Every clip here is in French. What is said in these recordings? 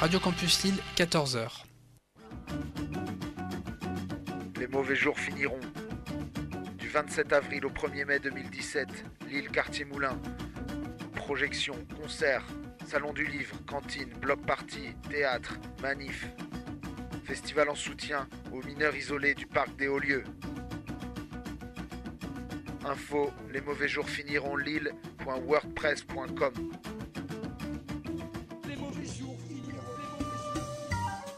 Radio Campus Lille, 14h. Les mauvais jours finiront. Du 27 avril au 1er mai 2017, Lille Quartier Moulin. Projections, concerts, salon du livre, cantine, bloc party, théâtre, manif. Festival en soutien aux mineurs isolés du parc des Hauts-Lieux. Info, les mauvais jours finiront lille.wordpress.com.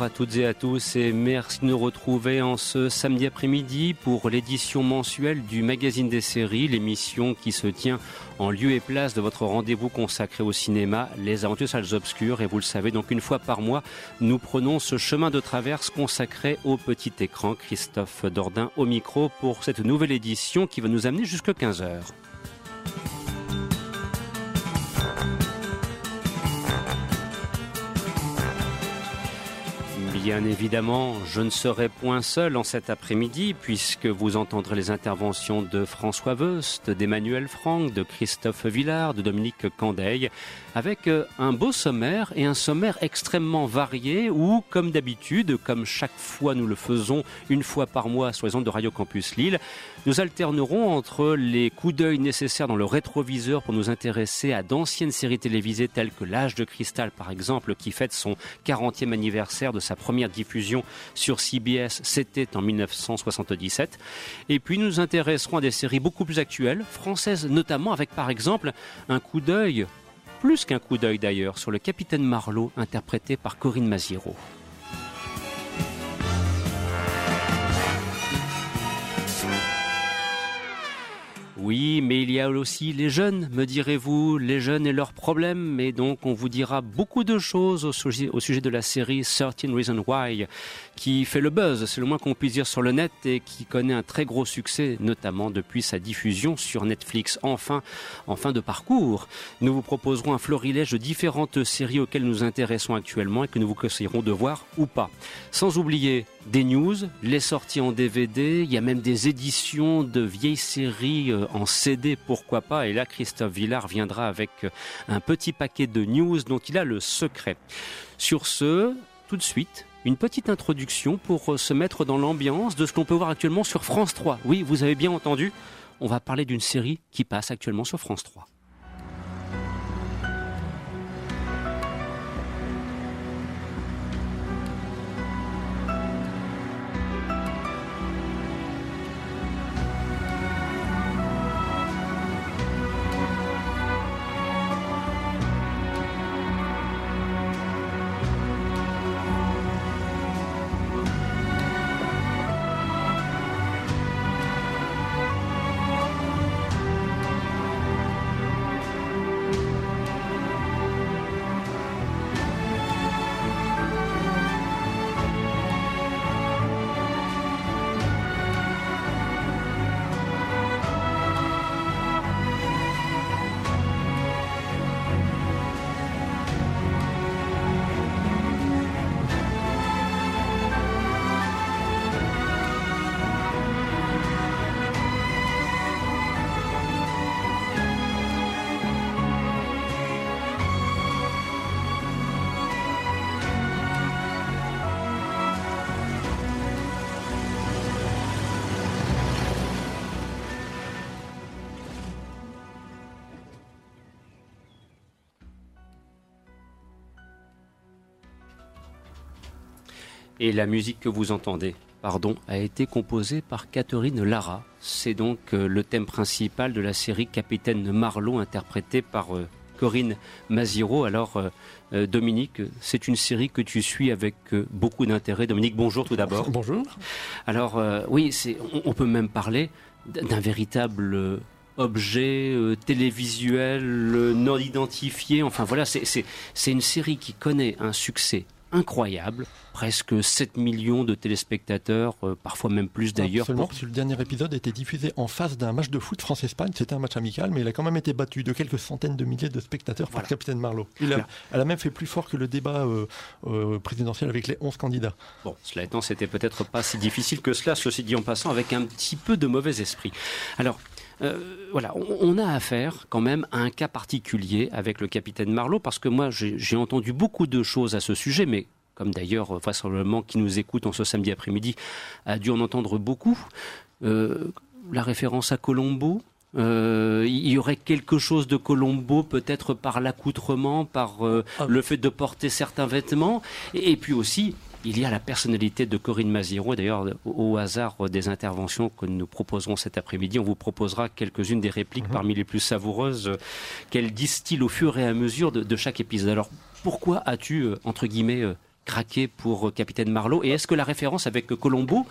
À toutes et à tous et merci de nous retrouver en ce samedi après-midi pour l'édition mensuelle du magazine des séries, l'émission qui se tient en lieu et place de votre rendez-vous consacré au cinéma, les aventures salles obscures. Et vous le savez, donc une fois par mois, nous prenons ce chemin de traverse consacré au petit écran. Christophe Dordain au micro pour cette nouvelle édition qui va nous amener jusqu'à 15 heures. Bien évidemment, je ne serai point seul en cet après-midi puisque vous entendrez les interventions de François Veust, d'Emmanuel Franck, de Christophe Villard, de Dominique Candeil, avec euh, un beau sommaire et un sommaire extrêmement varié où, comme d'habitude, comme chaque fois nous le faisons une fois par mois sur les de Radio Campus Lille, nous alternerons entre les coups d'œil nécessaires dans le rétroviseur pour nous intéresser à d'anciennes séries télévisées telles que L'âge de cristal par exemple qui fête son 40e anniversaire de sa première diffusion sur CBS, c'était en 1977. Et puis nous nous intéresserons à des séries beaucoup plus actuelles, françaises notamment avec par exemple un coup d'œil, plus qu'un coup d'œil d'ailleurs, sur le capitaine Marlowe interprété par Corinne Maziero. Oui, mais il y a aussi les jeunes, me direz-vous, les jeunes et leurs problèmes. Et donc, on vous dira beaucoup de choses au sujet, de la série 13 Reasons Why, qui fait le buzz, c'est le moins qu'on puisse dire sur le net, et qui connaît un très gros succès, notamment depuis sa diffusion sur Netflix. Enfin, en fin de parcours, nous vous proposerons un florilège de différentes séries auxquelles nous intéressons actuellement et que nous vous conseillerons de voir ou pas. Sans oublier des news, les sorties en DVD, il y a même des éditions de vieilles séries euh, en CD, pourquoi pas. Et là, Christophe Villard viendra avec euh, un petit paquet de news dont il a le secret. Sur ce, tout de suite, une petite introduction pour euh, se mettre dans l'ambiance de ce qu'on peut voir actuellement sur France 3. Oui, vous avez bien entendu, on va parler d'une série qui passe actuellement sur France 3. Et la musique que vous entendez, pardon, a été composé par Catherine Lara. C'est donc euh, le thème principal de la série Capitaine Marlowe interprété par euh, Corinne Maziro. Alors euh, Dominique, c'est une série que tu suis avec beaucoup d'intérêt. Dominique, bonjour tout d'abord. Bonjour. Alors oui, on, on, peut même parler d'un véritable objet télévisuel non identifié. Enfin voilà, c'est une série qui connaît un succès incroyable. Presque 7 millions de téléspectateurs, euh, parfois même plus d'ailleurs. Seulement parce que le dernier épisode était diffusé en face d'un match de foot France-Espagne. C'était un match amical, mais il a quand même été battu de quelques centaines de milliers de spectateurs par Capitaine Marlowe. elle a même fait plus fort que le débat euh, euh, présidentiel avec les 11 candidats. Bon, cela étant, c'était peut-être pas si difficile que cela, ceci dit en passant, avec un petit peu de mauvais esprit. Alors, euh, voilà, on, a affaire quand même à un cas particulier avec le capitaine Marlowe, parce que moi j'ai entendu beaucoup de choses à ce sujet, mais comme d'ailleurs vraisemblablement qui nous écoute en ce samedi après-midi a dû en entendre beaucoup. Euh, la référence à Colombo, euh, il y aurait quelque chose de Colombo, peut-être par l'accoutrement, par ah. le fait de porter certains vêtements, et puis aussi il y a la personnalité de Corinne Maziro. D'ailleurs, au hasard des interventions que nous proposerons cet après-midi, on vous proposera quelques-unes des répliques mhm. parmi les plus savoureuses qu'elle distille au fur et à mesure de, chaque épisode. Alors, pourquoi as-tu, euh, entre guillemets, euh, craqué pour euh, Capitaine Marlowe? Et est-ce que la référence avec Colombo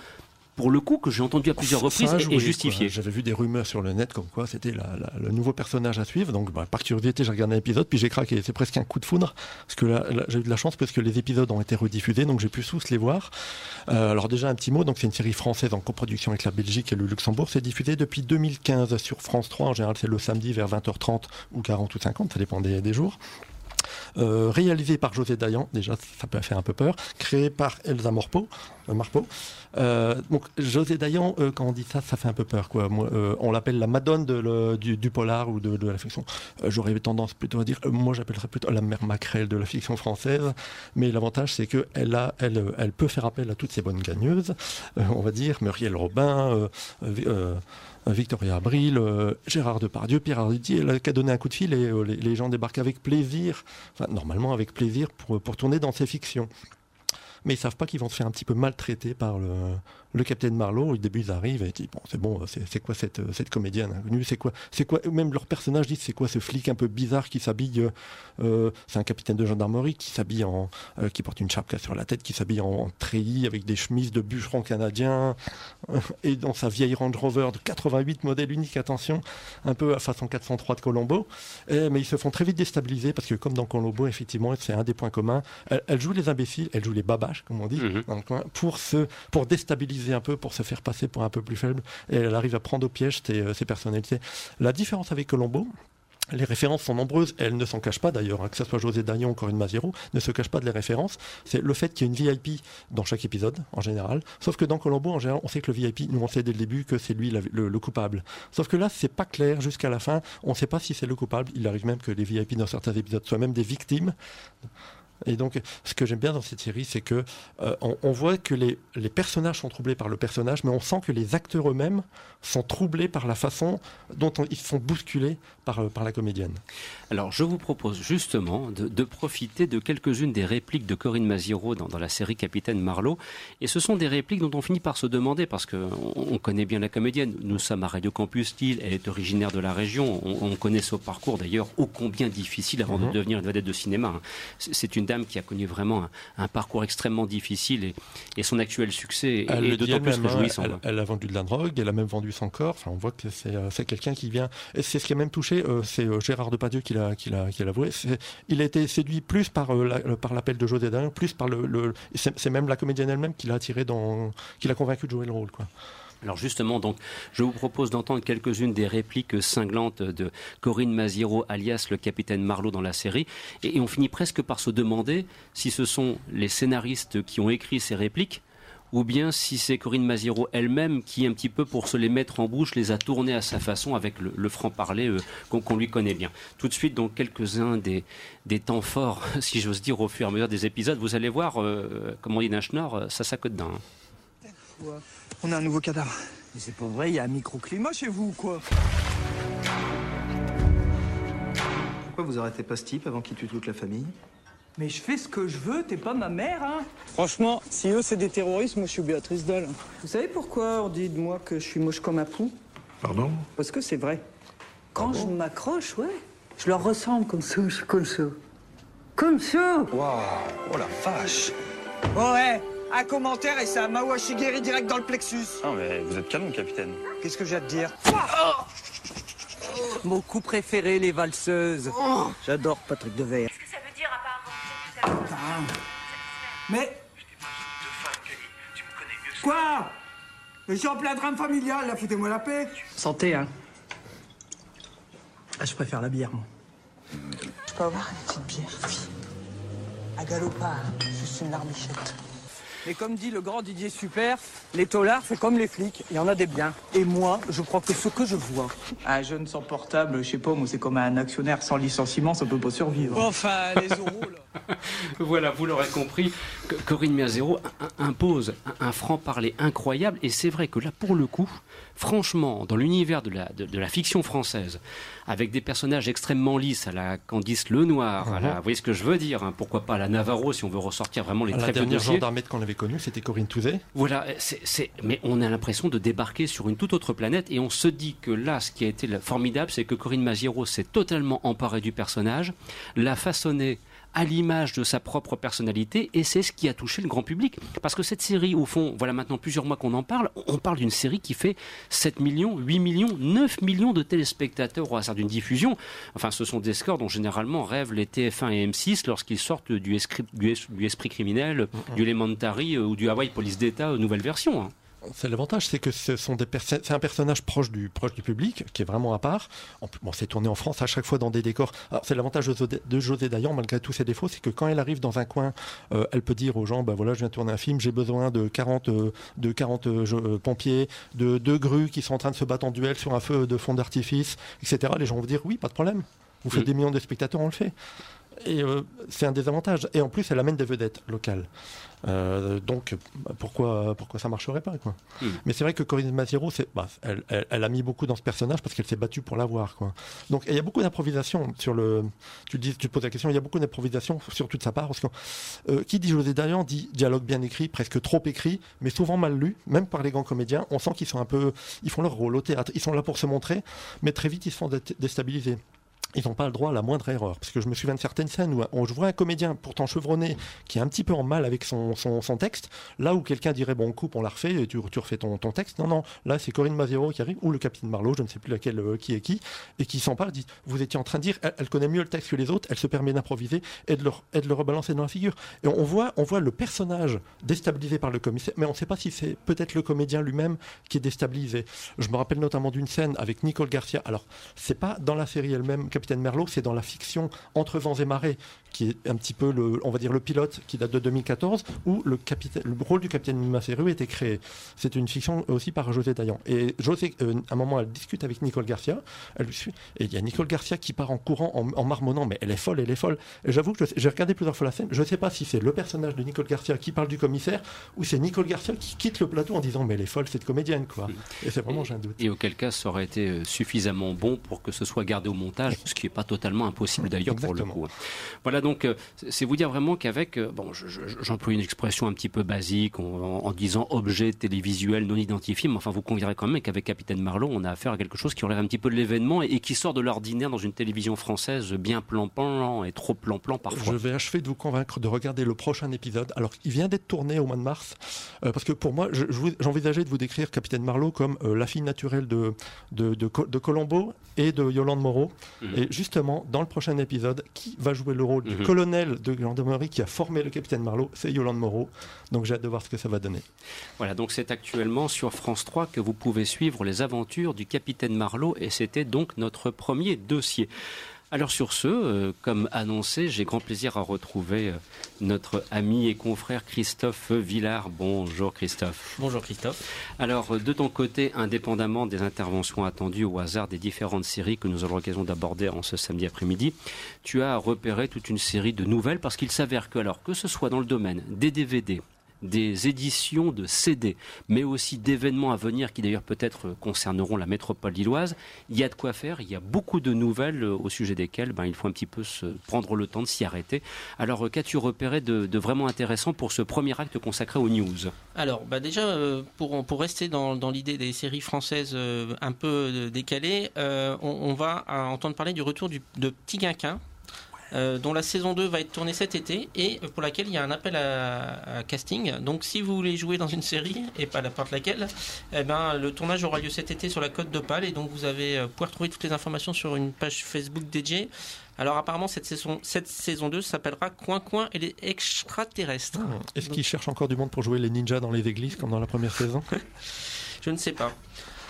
pour le coup, que j'ai entendu à plusieurs reprises et justifié. J'avais vu des rumeurs sur le net comme quoi c'était le nouveau personnage à suivre. Donc, bah, par curiosité, j'ai regardé l'épisode, puis j'ai craqué. C'est presque un coup de foudre, parce que j'ai eu de la chance parce que les épisodes ont été rediffusés, donc j'ai pu tous les voir. Euh, alors déjà un petit mot, donc c'est une série française en coproduction avec la Belgique et le Luxembourg. C'est diffusé depuis 2015 sur France 3. En général, c'est le samedi vers 20h30 ou 40 ou 50, ça dépend des jours. Euh, réalisé par José Dayan, déjà ça peut faire un peu peur, créé par Elsa Morpo, euh. Euh, donc José Dayan, quand on dit ça, ça fait un peu peur. On l'appelle la Madone du, polar ou de, la fiction. J'aurais tendance plutôt à dire, moi j'appellerais plutôt la mère Macrel de la fiction française, mais l'avantage c'est qu'elle elle, elle peut faire appel à toutes ces bonnes gagneuses, on va dire, Muriel Robin, Victoria Abril, euh, Gérard Depardieu, Pierre Arditi, elle a donné un coup de fil et euh, les, gens débarquent avec plaisir, enfin normalement avec plaisir pour, pour tourner dans ces fictions. Mais ils savent pas qu'ils vont se faire un petit peu maltraiter par le, le capitaine Marlowe, au début ils arrivent et ils disent bon c'est bon c'est quoi cette, cette comédienne inconnue? C'est quoi c'est quoi même leur personnage dit c'est quoi ce flic un peu bizarre qui s'habille euh, c'est un capitaine de gendarmerie qui s'habille en euh, qui porte une chape sur la tête qui s'habille en, treillis avec des chemises de bûcheron canadien euh, et dans sa vieille Range Rover de 88 modèle unique attention un peu à façon 403 de Colombo. Mais ils se font très vite déstabiliser parce que comme dans Colombo effectivement c'est un des points communs. Elle, joue les imbéciles elle joue les babaches comme on dit mhm. pour se pour déstabiliser un peu pour se faire passer pour un peu plus faible et elle arrive à prendre au piège ses, euh, personnalités. La différence avec Colombo, les références sont nombreuses, elles ne s'en cachent pas d'ailleurs, hein, que ce soit José Dagnon ou Corinne Maziro, ne se cachent pas de les références. C'est le fait qu'il y ait une VIP dans chaque épisode, en général. Sauf que dans Colombo, en général, on sait que le VIP, nous on sait dès le début que c'est lui le, coupable. Sauf que là, c'est pas clair jusqu'à la fin. On ne sait pas si c'est le coupable. Il arrive même que les VIP dans certains épisodes soient même des victimes. Et donc, ce que j'aime bien dans cette série, c'est que euh, on, voit que les, les, personnages sont troublés par le personnage, mais on sent que les acteurs eux-mêmes sont troublés par la façon dont ils sont bousculés par, euh, par la comédienne. Alors, je vous propose justement de, de profiter de quelques-unes des répliques de Corinne Maziro dans, dans, la série Capitaine Marlowe. Et ce sont des répliques dont on finit par se demander, parce qu'on on connaît bien la comédienne. Nous sommes à Radio Campus Style, elle est originaire de la région. On, connaît son parcours d'ailleurs ô combien difficile avant de mhm. devenir une vedette de cinéma. Hein. C'est une dame qui a connu vraiment un, parcours extrêmement difficile et, et son actuel succès est, d'autant plus réjouissant. Elle, elle, a vendu de la drogue, elle a même vendu son corps. Enfin, on voit que c'est euh, quelqu'un qui vient. C'est ce qui a même touché, euh, c'est euh, Gérard Depardieu qui l'a qui l'a avoué. Il a été séduit plus par par l'appel de José Dayan, plus par le. c'est même la comédienne elle-même qui l'a attiré qui l'a convaincu de jouer le rôle. Alors justement, donc, je vous propose d'entendre quelques-unes des répliques cinglantes de Corinne Maziro, alias le capitaine Marlowe dans la série, et, on finit presque par se demander si ce sont les scénaristes qui ont écrit ces répliques ou bien si c'est Corinne Maziro elle-même qui, un petit peu pour se les mettre en bouche, les a tournées à sa façon avec le, franc-parler euh, qu'on lui connaît bien. Tout de suite, donc, quelques-uns des, temps forts, si j'ose dire, au fur et à mesure des épisodes. Vous allez voir, euh, comme on dit d'un schnorr, ça s'accote dedans. Hein. On a un nouveau cadavre. Mais c'est pas vrai, il y a un microclimat chez vous ou quoi Pourquoi vous arrêtez pas ce type avant qu'il tue toute la famille? Mais je fais ce que je veux, t'es pas ma mère, hein Franchement, si eux c'est des terroristes, moi je suis Béatrice Dalle. Vous savez pourquoi on dit de moi que je suis moche comme un pou? Pardon? Parce que c'est vrai. Quand je m'accroche, ouais, je leur ressemble comme ça, je suis comme ça. Comme ça Waouh, oh la vache Ouais, un commentaire et ça Mawashi guéri direct dans le plexus. Non mais vous êtes canon, capitaine. Qu'est-ce que j'ai à te dire? Mon coup préféré, les valseuses. J'adore Patrick Devers. À part Mais Quoi Mais je suis en plein drame familial, là, foutez-moi la paix. Santé, hein. Ah, je préfère la bière, moi. Je peux avoir une petite bière, fille À galopin, juste une larmichette. Et comme dit le grand Didier Super, les taulards, c'est comme les flics, il y en a des biens. Et moi, je crois que ce que je vois. Un jeune sans portable, je sais pas, moi, c'est comme un actionnaire sans licenciement, ça peut pas survivre. Enfin, les euros, là. Voilà, vous l'aurez compris, Corinne Mazero impose un, franc-parler incroyable. Et c'est vrai que là, pour le coup, franchement, dans l'univers de la, de, de la fiction française, avec des personnages extrêmement lisses, à la Candice Lenoir, à la, vous voyez ce que je veux dire, hein, pourquoi pas à la Navarro, si on veut ressortir vraiment les À la très vieux dernière gendarmette qu'on avait connue, c'était Corinne Touzet. Voilà, c'est, mais on a l'impression de débarquer sur une toute autre planète et on se dit que là, ce qui a été le- formidable, c'est que Corinne Maziero s'est totalement emparée du personnage, l'a façonné à l'image de sa propre personnalité et c'est ce qui a touché le grand public. Parce que cette série, au fond, voilà maintenant plusieurs mois qu'on en parle, on parle d'une série qui fait 7 millions, 8 millions, 9 millions de téléspectateurs au hasard d'une diffusion. Enfin, ce sont des scores dont généralement rêvent les TF1 et M6 lorsqu'ils sortent du, escri- du es- du Esprit criminel, du Elementary euh, ou du Hawaii Police d'État, euh, nouvelle version. C'est l'avantage, c'est que ce sont des c'est un personnage proche du proche du public, qui est vraiment à part. Bon, c'est tourné en France à chaque fois dans des décors. Alors, c'est l'avantage de, José Dayan, malgré tous ses défauts, c'est que quand elle arrive dans un coin, euh, elle peut dire aux gens, bah voilà, je viens de tourner un film, j'ai besoin de 40 euh, de 40 euh, pompiers, de deux grues qui sont en train de se battre en duel sur un feu de fond d'artifice, etc. Les gens vont dire oui, pas de problème. Vous faites des millions de spectateurs, on le fait. Et euh, c'est un des avantages. Et en plus, elle amène des vedettes locales. Euh, donc, pourquoi, pourquoi ça marcherait pas quoi Mm. Mais c'est vrai que Corinne Maziero, c'est, bah, elle, elle- elle a mis beaucoup dans ce personnage parce qu'elle s'est battue pour l'avoir. Quoi. Donc, il y a beaucoup d'improvisation sur le. Tu, dis, tu te poses la question, il y a beaucoup d'improvisation, surtout de sa part. Parce que, euh, qui dit José Dayan dit dialogue bien écrit, presque trop écrit, mais souvent mal lu, même par les grands comédiens. On sent qu'ils sont un peu. Ils font leur rôle au théâtre. Ils sont là pour se montrer, mais très vite, ils se font dé- déstabiliser ils n'ont pas le droit à la moindre erreur. Parce que je me souviens de certaines scènes où on, je vois un comédien pourtant chevronné qui est un petit peu en mal avec son, son, texte, là où quelqu'un dirait bon on coupe, on la refait, et tu, refais ton, ton texte. Non, non, là c'est Corinne Mazero qui arrive, ou le capitaine Marlowe, je ne sais plus laquelle euh, qui est qui, et qui s'empare, dit vous étiez en train de dire, elle, elle connaît mieux le texte que les autres, elle se permet d'improviser et de, le, et de le rebalancer dans la figure. Et on voit, on voit le personnage déstabilisé par le commissaire, mais on ne sait pas si c'est peut-être le comédien lui-même qui est déstabilisé. Je me rappelle notamment d'une scène avec Nicole Garcia. Alors, c'est pas dans la série elle-même, Capitaine Merlot, c'est dans la fiction Entre vents et marées, qui est un petit peu le, on va dire le pilote, qui date de 2014, où le, capitaine, le rôle du capitaine Maseru a été créé. C'est une fiction aussi par José Dayan. Et José, euh, à un moment, elle discute avec Nicole Garcia, elle et il y a Nicole Garcia qui part en courant, en, marmonnant, mais elle est folle, elle est folle. Et j'avoue que j'ai regardé plusieurs fois la scène, je ne sais pas si c'est le personnage de Nicole Garcia qui parle du commissaire, ou c'est Nicole Garcia qui quitte le plateau en disant, mais elle est folle, cette comédienne, quoi. Et c'est vraiment, j'ai un doute. Et auquel cas, ça aurait été euh, suffisamment bon pour que ce soit gardé au montage, ce qui n'est pas totalement impossible d'ailleurs pour le coup. Voilà, donc euh, c'est vous dire vraiment qu'avec, euh, bon, je- je- j'emploie une expression un petit peu basique en, disant objet télévisuel non identifié, mais enfin vous conviendrez quand même qu'avec Capitaine Marlowe, on a affaire à quelque chose qui relève un petit peu de l'événement et, et qui sort de l'ordinaire dans une télévision française bien plan-plan et trop plan-plan parfois. Je vais achever de vous convaincre de regarder le prochain épisode. Alors, il vient d'être tourné au mois de mars, euh, parce que pour moi, je- je j'envisageais de vous décrire Capitaine Marlowe comme euh, la fille naturelle de, de, de Colombo et de Yolande Moreau. Mhm. Et justement, dans le prochain épisode, qui va jouer le rôle du Mhm. colonel de gendarmerie qui a formé le Capitaine Marlowe C'est Yolande Moreau. Donc, j'ai hâte de voir ce que ça va donner. Voilà, donc c'est actuellement sur France 3 que vous pouvez suivre les aventures du capitaine Marlowe et c'était donc notre premier dossier. Alors sur ce, euh, comme annoncé, j'ai grand plaisir à retrouver euh, notre ami et confrère Christophe Villard. Bonjour Christophe. Bonjour Christophe. Alors euh, de ton côté, indépendamment des interventions attendues au hasard des différentes séries que nous aurons l'occasion d'aborder en ce samedi après-midi, tu as repéré toute une série de nouvelles parce qu'il s'avère que alors que ce soit dans le domaine des DVD, des éditions de CD, mais aussi d'événements à venir qui d'ailleurs peut-être concerneront la métropole lilloise. Il y a de quoi faire, il y a beaucoup de nouvelles euh, au sujet desquelles ben, il faut un petit peu se prendre le temps de s'y arrêter. Alors euh, qu'as-tu repéré de, vraiment intéressant pour ce premier acte consacré aux news? Alors bah déjà, euh, pour, pour rester dans, dans l'idée des séries françaises un peu décalées, on, va entendre parler du retour de Petit Quinquin, euh, dont la saison 2 va être tournée cet été et pour laquelle il y a un appel à, casting. Donc si vous voulez jouer dans une série et pas n'importe laquelle, eh ben, le tournage aura lieu cet été sur la côte d'Opale et donc vous avez euh, pouvoir trouver toutes les informations sur une page Facebook dédiée. Alors apparemment cette saison, cette saison 2 s'appellera Coin Coin et les extraterrestres. Ah, est-ce qu'ils cherchent encore du monde pour jouer les ninjas dans les églises comme dans la première saison? Je ne sais pas.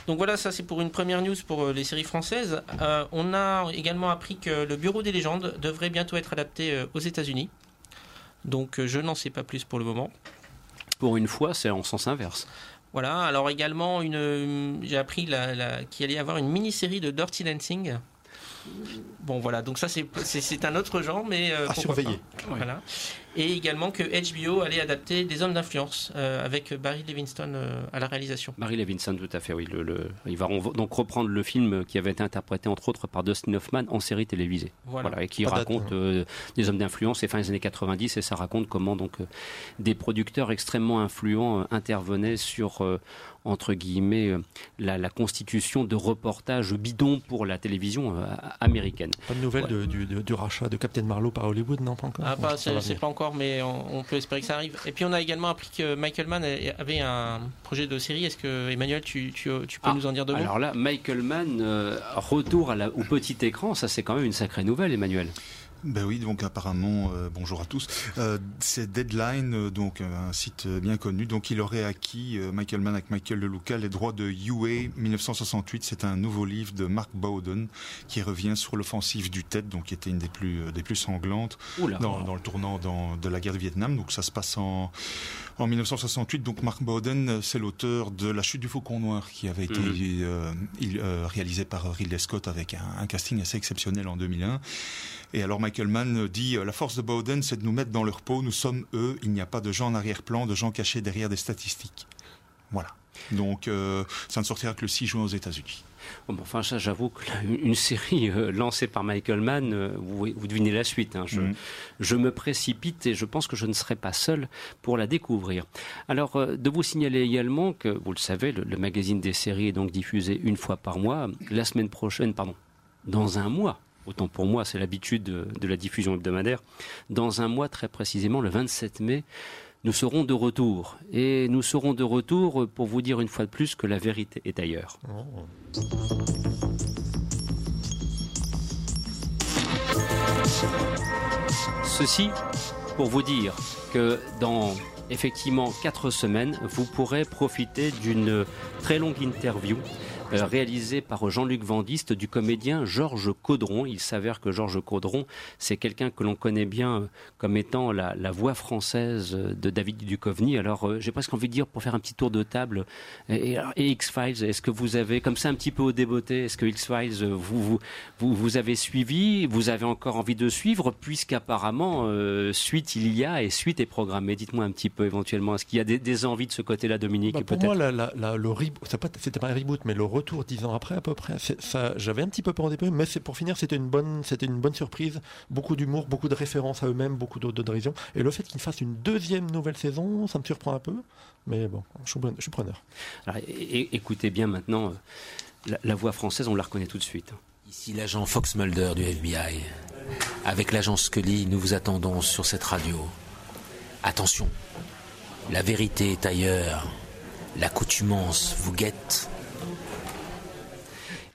Donc voilà, ça c'est pour une première news pour euh, les séries françaises. Euh, on a également appris que le Bureau des légendes devrait bientôt être adapté euh, aux États-Unis. Donc je n'en sais pas plus pour le moment. Pour une fois, c'est en sens inverse. Voilà, alors également, j'ai appris qu'il allait y avoir une mini-série de Dirty Dancing Bon voilà, donc ça c'est un autre genre, mais à surveiller. Voilà. Et également que HBO allait adapter des hommes d'influence euh, avec Barry Levinson euh, à la réalisation. Barry Levinson, tout à fait, oui. Le, il va donc reprendre le film qui avait été interprété entre autres par Dustin Hoffman en série télévisée. Voilà. et qui raconte euh, des hommes d'influence, c'est fin des années 90 et ça raconte comment donc des producteurs extrêmement influents intervenaient sur entre guillemets la, constitution de reportages bidons pour la télévision américaine. Pas de nouvelles du, du, rachat de Captain Marlowe par Hollywood, non pas encore? Ah, pas, c'est pas encore mais on, peut espérer que ça arrive. Et puis on a également appris que Michael Mann avait un projet de série. Est-ce que Emmanuel, tu, tu, peux ah, nous en dire deux mots? Alors là, Michael Mann, euh, retour à au petit écran, ça c'est quand même une sacrée nouvelle, Emmanuel. Ben oui, donc apparemment, euh, bonjour à tous. Euh, c'est Deadline, euh, donc un site bien connu. Donc il aurait acquis Michael Mann avec Michael Lelouka les droits de UA 1968. C'est un nouveau livre de Mark Bowden qui revient sur l'offensive du TED, donc qui était une des plus des plus sanglantes dans, dans, le tournant dans, de la guerre du Vietnam. Donc ça se passe en en 1968. Donc Mark Bowden, c'est l'auteur de La chute du Faucon Noir qui avait été mhm. il, réalisé par Ridley Scott avec un, un casting assez exceptionnel en 2001. Et alors Michael Mann dit euh, la force de Bowden, c'est de nous mettre dans leur peau. Nous sommes eux. Il n'y a pas de gens en arrière-plan, de gens cachés derrière des statistiques. Voilà. Donc euh, ça ne sortira que le 6 juin aux États-Unis. Bon, enfin, ça, j'avoue qu'une série euh, lancée par Michael Mann, vous, vous, devinez la suite. Hein. Je, mm. je, me précipite et je pense que je ne serai pas seul pour la découvrir. Alors, de vous signaler également que, vous le savez, le, le, magazine des séries est donc diffusé une fois par mois. La semaine prochaine, pardon, dans un mois, autant pour moi, c'est l'habitude de, la diffusion hebdomadaire. Dans un mois, très précisément, le 27 mai, nous serons de retour. Et nous serons de retour pour vous dire une fois de plus que la vérité est ailleurs. Ceci pour vous dire que dans effectivement quatre semaines, vous pourrez profiter d'une très longue interview euh, réalisé par Jean-Luc Vandiste du comédien Georges Caudron. Il s'avère que Georges Caudron, c'est quelqu'un que l'on connaît bien euh, comme étant la, voix française de David Duchovny. Alors, euh, j'ai presque envie de dire, pour faire un petit tour de table, et, X-Files, est-ce que vous avez, comme ça un petit peu au débeauté, est-ce que X-Files, vous, vous, vous, avez suivi, vous avez encore envie de suivre, puisqu'apparemment, suite il y a et suite est programmée. Dites-moi un petit peu éventuellement, est-ce qu'il y a des, envies de ce côté-là, Dominique bah, Pour moi, la, le c'était pas un reboot, mais le retour dix ans après à peu près. Ça, j'avais un petit peu peur au début, mais c'est pour finir, c'était une bonne, c'était une bonne surprise. Beaucoup d'humour, beaucoup de références à eux-mêmes, beaucoup de, de Et le fait qu'ils fassent une deuxième nouvelle saison, ça me surprend un peu. Mais bon, je suis, je suis preneur. écoutez bien maintenant, euh, la, voix française, on la reconnaît tout de suite. Ici l'agent Fox Mulder du FBI. Avec l'agent Scully, nous vous attendons sur cette radio. Attention, la vérité est ailleurs. L'accoutumance vous guette.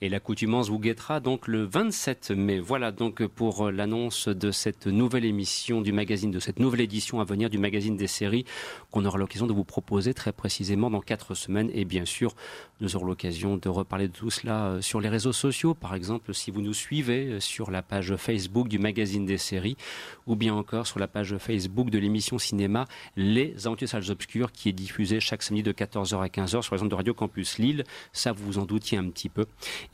Et l'accoutumance vous guettera donc le 27 mai. Voilà donc pour l'annonce de cette nouvelle émission du magazine, de cette nouvelle édition à venir du magazine des séries qu'on aura l'occasion de vous proposer très précisément dans quatre semaines. Et bien sûr, nous aurons l'occasion de reparler de tout cela euh, sur les réseaux sociaux. Par exemple, si vous nous suivez euh, sur la page Facebook du magazine des séries ou bien encore sur la page Facebook de l'émission cinéma Les Aventures Salles Obscures qui est diffusée chaque samedi de 14h à 15h sur les ondes de Radio Campus Lille. Ça, vous vous en doutiez un petit peu.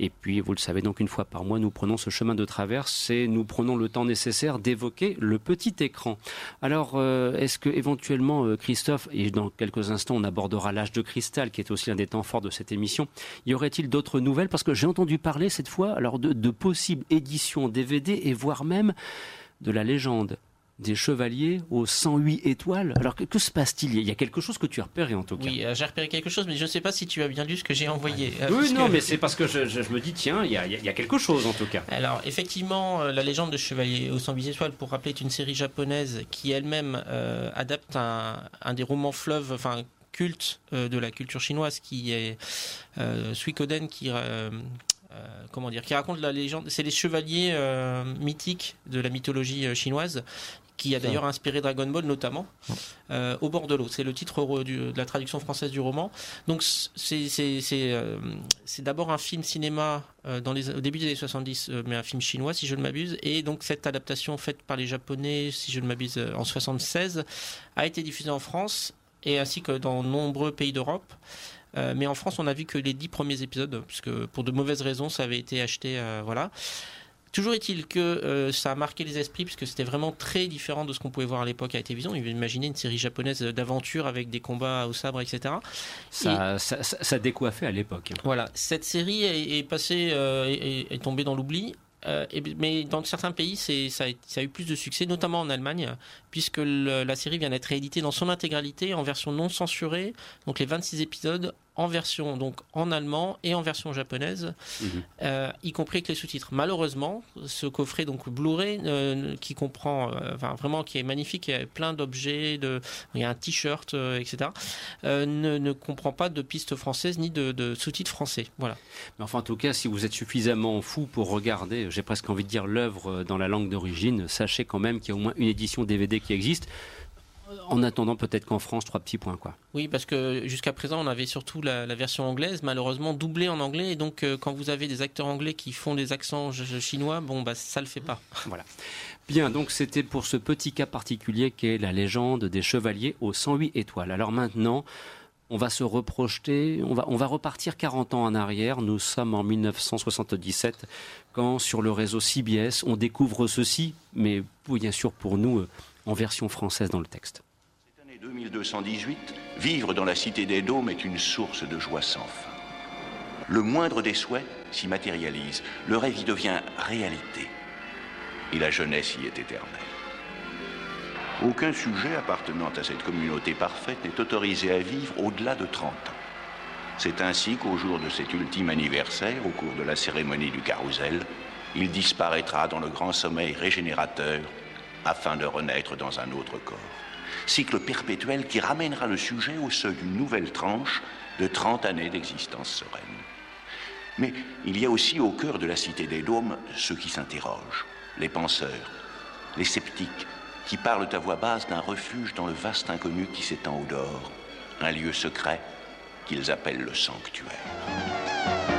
Et puis, vous le savez, donc une fois par mois, nous prenons ce chemin de traverse et nous prenons le temps nécessaire d'évoquer le petit écran. Alors, euh, est-ce que éventuellement, euh, Christophe, et dans quelques instants, on abordera l'âge de cristal, qui est aussi un des temps forts de cette émission, y aurait-il d'autres nouvelles? Parce que j'ai entendu parler cette fois alors de, de possibles éditions DVD et voire même de la légende des chevaliers aux 108 étoiles. Alors que, que se passe-t-il? Il y a quelque chose que tu as repéré en tout cas. Oui, euh, j'ai repéré quelque chose, mais je ne sais pas si tu as bien lu ce que j'ai envoyé. Euh, Oui, non, que- mais c'est parce que je, je- je me dis, tiens, il y a, il y a- il y a quelque chose en tout cas. Alors, effectivement, euh, La légende de Chevalier aux 108 étoiles, pour rappeler, est une série japonaise qui elle-même euh, adapte un, un des romans fleuves, enfin culte euh, de la culture chinoise, qui est euh, Suikoden, qui euh, comment dire, qui raconte la légende. C'est les chevaliers mythiques de la mythologie chinoise, qui a d'ailleurs inspiré Dragon Ball notamment. euh, au bord de l'eau, c'est le titre du- de la traduction française du roman. Donc c'est euh, c'est d'abord un film cinéma euh, dans les au début des années 70, euh, mais un film chinois si je ne m'abuse. Et donc cette adaptation faite par les Japonais, si je ne m'abuse, en 76, a été diffusée en France et ainsi que dans nombreux pays d'Europe. Mais en France, on a vu que les dix premiers épisodes, puisque pour de mauvaises raisons, ça avait été acheté, voilà. Toujours est-il que euh, ça a marqué les esprits puisque c'était vraiment très différent de ce qu'on pouvait voir à l'époque à la télévision. Imaginez une série japonaise d'aventure avec des combats au sabre, etc. Ça, ça, ça- ça décoiffait à l'époque. Voilà, cette série est, est passée, euh, est, est tombée dans l'oubli. euh, et- mais dans certains pays, ça, a, ça a eu plus de succès, notamment en Allemagne, puisque le- la série vient d'être rééditée dans son intégralité en version non censurée, donc les 26 épisodes en version donc en allemand et en version japonaise, euh, y compris avec les sous-titres. Malheureusement, ce coffret donc Blu-ray euh, qui comprend, euh, enfin vraiment qui est magnifique, il y a plein d'objets, de, il y a un t-shirt, etc. ne, ne comprend pas de pistes françaises ni de, de sous-titres français. Voilà. Mais enfin, en tout cas, si vous êtes suffisamment fou pour regarder, j'ai presque envie de dire l'œuvre dans la langue d'origine, sachez quand même qu'il y a au moins une édition DVD qui existe. En attendant, peut-être qu'en France, trois petits points, quoi. Oui, parce que jusqu'à présent, on avait surtout la, la version anglaise, malheureusement doublée en anglais. Et donc, euh, quand vous avez des acteurs anglais qui font des accents ch- ch- chinois, bon, bah, ça le fait pas. Voilà. Bien, donc c'était pour ce petit cas particulier qu'est la légende des chevaliers aux 108 étoiles. Alors maintenant, on va se reprojeter, on va, on va repartir 40 ans en arrière. Nous sommes en 1977, quand sur le réseau CBS, on découvre ceci, mais bien sûr pour nous, euh, en version française dans le texte. Année 2218, vivre dans la cité des dômes est une source de joie sans fin. Le moindre des souhaits s'y matérialise, le rêve y devient réalité. Et la jeunesse y est éternelle. Aucun sujet appartenant à cette communauté parfaite n'est autorisé à vivre au-delà de 30 ans. C'est ainsi qu'au jour de cet ultime anniversaire, au cours de la cérémonie du carrousel, il disparaîtra dans le grand sommeil régénérateur afin de renaître dans un autre corps. Cycle perpétuel qui ramènera le sujet au seuil d'une nouvelle tranche de 30 années d'existence sereine. Mais il y a aussi au cœur de la cité des dômes ceux qui s'interrogent, les penseurs, les sceptiques, qui parlent à voix basse d'un refuge dans le vaste inconnu qui s'étend au dehors, un lieu secret qu'ils appellent le sanctuaire.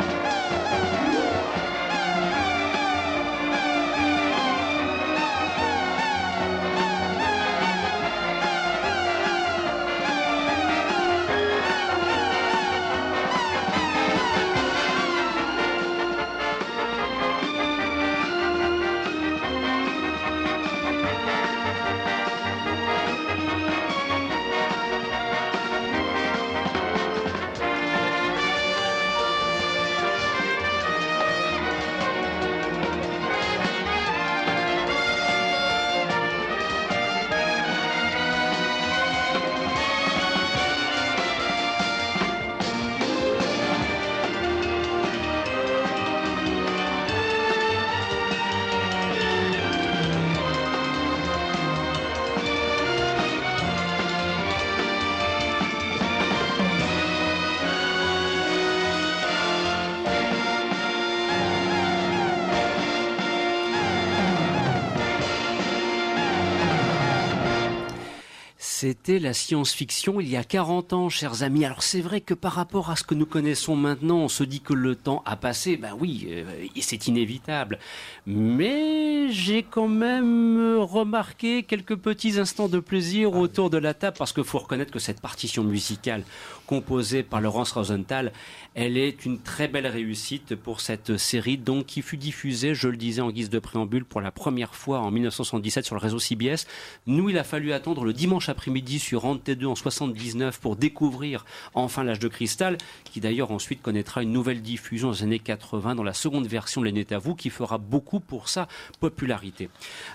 it C'était la science-fiction il y a 40 ans, chers amis. Alors c'est vrai que par rapport à ce que nous connaissons maintenant, on se dit que le temps a passé. Ben oui, euh, c'est inévitable. Mais j'ai quand même remarqué quelques petits instants de plaisir autour de la table parce qu'il faut reconnaître que cette partition musicale composée par Laurence Rosenthal, elle est une très belle réussite pour cette série, donc qui fut diffusée, je le disais en guise de préambule, pour la première fois en 1977 sur le réseau CBS. Nous, il a fallu attendre le dimanche après-midi sur Ante 2 en 79 pour découvrir enfin l'âge de cristal, qui d'ailleurs ensuite connaîtra une nouvelle diffusion dans les années 80 dans la seconde version de l'année à vous, qui fera beaucoup pour sa popularité.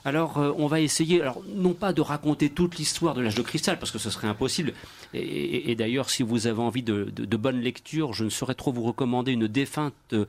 Alors, euh, on va essayer, alors non pas de raconter toute l'histoire de l'âge de cristal, parce que ce serait impossible. Et, d'ailleurs, si vous avez envie de, de, de bonnes lectures, je ne saurais trop vous recommander une défunte euh,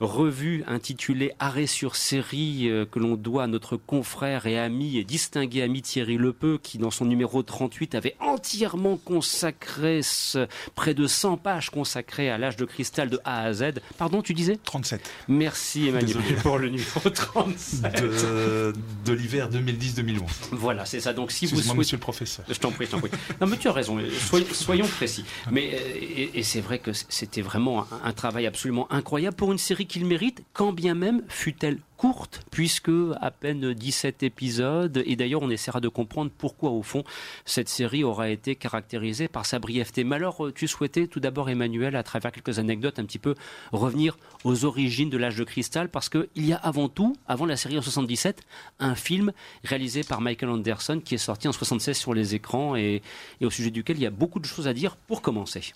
revue intitulée Arrêt sur série euh, que l'on doit à notre confrère et ami et distingué ami Thierry Lepeu qui dans son numéro 38 avait entièrement consacré ce- près de 100 pages consacrées à l'âge de cristal de A à Z. Pardon, tu disais? 37. Merci Emmanuel Désolé. pour le numéro 37. De, de l'hiver 2010-2011. Voilà, c'est ça. Donc si vous souhaitez... monsieur le professeur. Je t'en prie, je t'en prie. Non, mais tu as raison. Soyons, soyons précis. Mais euh, et, et c'est vrai que c'était vraiment un, un travail absolument incroyable pour une série qu'il mérite, quand bien même fut-elle courte, puisque à peine 17 épisodes. Et d'ailleurs, on essaiera de comprendre pourquoi, au fond, cette série aura été caractérisée par sa brièveté. Mais alors, euh, tu souhaitais tout d'abord, Emmanuel, à travers quelques anecdotes, un petit peu revenir aux origines de l'âge de cristal, parce qu'il y a avant tout, avant la série en 77, un film réalisé par Michael Anderson qui est sorti en 76 sur les écrans et, et au sujet duquel il y a beaucoup de choses à dire pour commencer.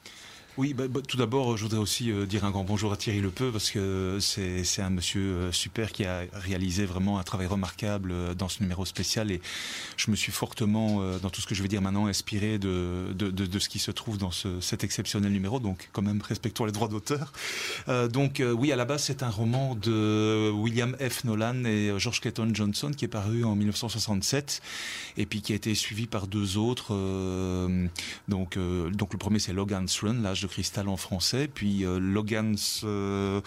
Oui, bah, bah, tout d'abord, je voudrais aussi euh, dire un grand bonjour à Thierry Lepeu parce que c'est un monsieur euh, super qui a réalisé vraiment un travail remarquable euh, dans ce numéro spécial et je me suis fortement, dans tout ce que je vais dire maintenant, inspiré de, ce qui se trouve dans ce, cet exceptionnel numéro. Donc, quand même, respectons les droits d'auteur. Donc, oui, à la base, c'est un roman de William F. Nolan et George Clayton Johnson qui est paru en 1967 et puis qui a été suivi par deux autres. donc, le premier c'est Logan's Run, de cristal en français, puis euh, Logan's euh,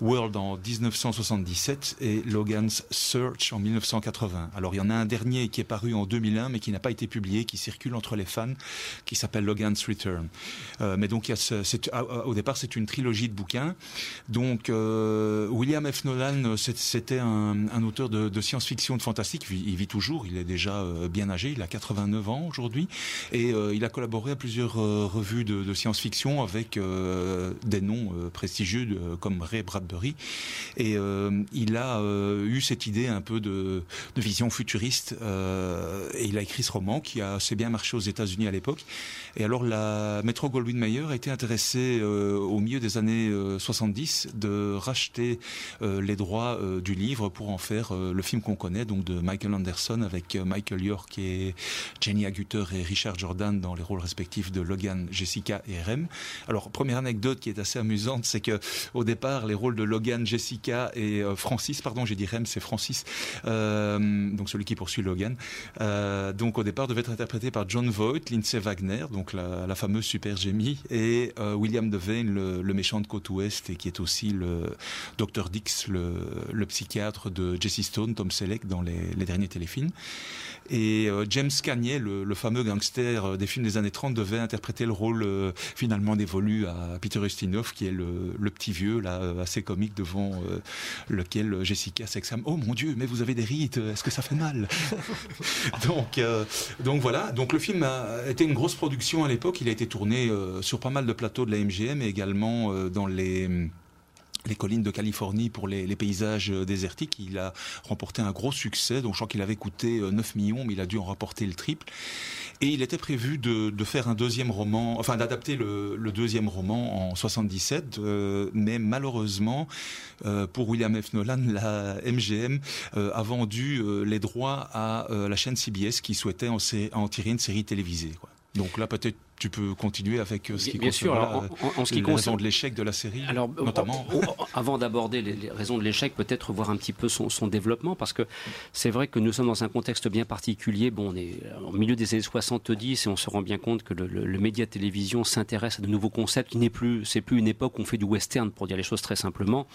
World en 1977 et Logan's Search en 1980. Alors il y en a un dernier qui est paru en 2001 mais qui n'a pas été publié, qui circule entre les fans, qui s'appelle Logan's Return. Euh, mais donc ah, ah, au départ c'est une trilogie de bouquins. Donc William F. Nolan c'était un, auteur de, science-fiction, de fantastique. Il, vit toujours, il est déjà bien âgé, il a 89 ans aujourd'hui et il a collaboré à plusieurs revues de science-fiction avec euh, des noms euh, prestigieux comme Ray Bradbury. Et euh, il a eu cette idée un peu de, de vision futuriste et il a écrit ce roman qui a assez bien marché aux États-Unis à l'époque. Et alors la Metro Goldwyn Mayer a été intéressée au milieu des années euh, 70 de racheter les droits du livre pour en faire le film qu'on connaît, donc de Michael Anderson avec Michael York et Jenny Agutter et Richard Jordan dans les rôles respectifs de Logan, Jessica et Rem. Alors première anecdote qui est assez amusante, c'est que au départ les rôles de Logan, Jessica et euh, Francis, pardon j'ai dit Rem, c'est Francis, euh, donc celui qui poursuit Logan. Euh, donc au départ devait être interprété par John Voight, Lindsay Wagner, donc la, fameuse Super Jamie, et euh, William Devane, le, méchant de côte ouest et qui est aussi le Dr Dix, le, psychiatre de Jesse Stone, Tom Selleck dans les derniers téléfilms. Et euh, James Cagney, le, le fameux gangster euh, des films des années 30, devait interpréter le rôle euh, finalement dévolu à Peter Ustinov, qui est le, le petit vieux là assez comique devant lequel Jessica s'exclame "Oh mon Dieu, mais vous avez des rides, est-ce que ça fait mal? Donc euh, donc voilà, donc le film a été une grosse production à l'époque. Il a été tourné euh, sur pas mal de plateaux de la MGM et également euh, dans les les collines de Californie pour les, les paysages euh, désertiques. Il a remporté un gros succès, donc je crois qu'il avait coûté euh, 9 millions, mais il a dû en rapporter le triple. Et il était prévu de, de faire un deuxième roman, enfin d'adapter le, le deuxième roman en 77, euh, mais malheureusement, euh, pour William F. Nolan, la MGM euh, a vendu euh, les droits à euh, la chaîne CBS qui souhaitait en, en tirer une série télévisée. Quoi. Donc là, peut-être tu peux continuer avec euh, ce qui Bien sûr, concerne, alors, voilà, en- en ce qui les concerne- raisons de l'échec de la série, Alors, notamment. avant d'aborder les, les raisons de l'échec, peut-être voir un petit peu son, son développement, parce que c'est vrai que nous sommes dans un contexte bien particulier. Bon, on est au milieu des années 70 et on se rend bien compte que le, le- le média télévision s'intéresse à de nouveaux concepts qui n'est plus, c'est plus une époque où on fait du western, pour dire les choses très simplement.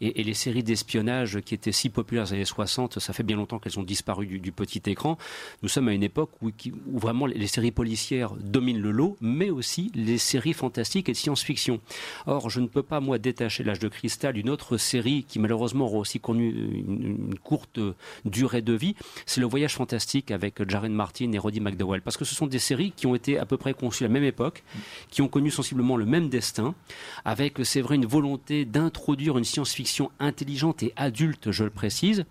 Et, et les séries d'espionnage qui étaient si populaires dans les années 60, ça fait bien longtemps qu'elles ont disparu du, du petit écran. Nous sommes à une époque où, qui- où vraiment les séries policières dominent le lot, mais aussi les séries fantastiques et de science-fiction. Or, je ne peux pas, moi, détacher l'âge de cristal d'une autre série qui, malheureusement, aura aussi connu une, courte durée de vie. C'est Le Voyage fantastique avec Jaren Martin et Roddy McDowell. Parce que ce sont des séries qui ont été à peu près conçues à la même époque, qui ont connu sensiblement le même destin, avec, c'est vrai, une volonté d'introduire une science-fiction intelligente et adulte, je le précise.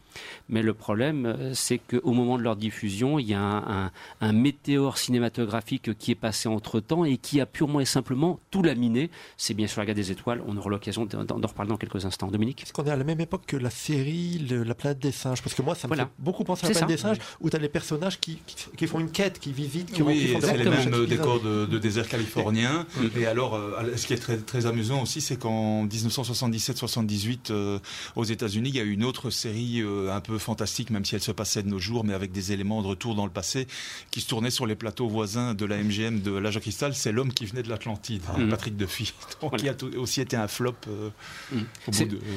Mais le problème, c'est qu'au moment de leur diffusion, il y a un- un météore cinématographique qui est passé entre temps et qui a purement et simplement tout laminé. C'est bien sûr la guerre des étoiles. On aura l'occasion d'en reparler dans quelques instants. Dominique Est-ce qu'on est à la même époque que la série le- La planète des singes Parce que moi, ça me Voilà. fait beaucoup penser à la planète ça. des singes, où tu as les personnages qui, qui, qui font une quête, qui visitent, qui, Oui, qui font des c'est les mêmes décors de, de désert californien. Et alors, euh, ce qui est très, très amusant aussi, c'est qu'en 1977-78, euh, aux États-Unis, il y a eu une autre série euh, un peu fantastique, même si elle se passait de nos jours, mais avec des éléments de retour dans le passé, qui se tournait sur les plateaux voisins de la MGM de l'âge de cristal. C'est l'homme qui venait de l'Atlantide, hein, Mhm. Patrick Duffy, donc, qui a aussi été un flop euh, Mhm. au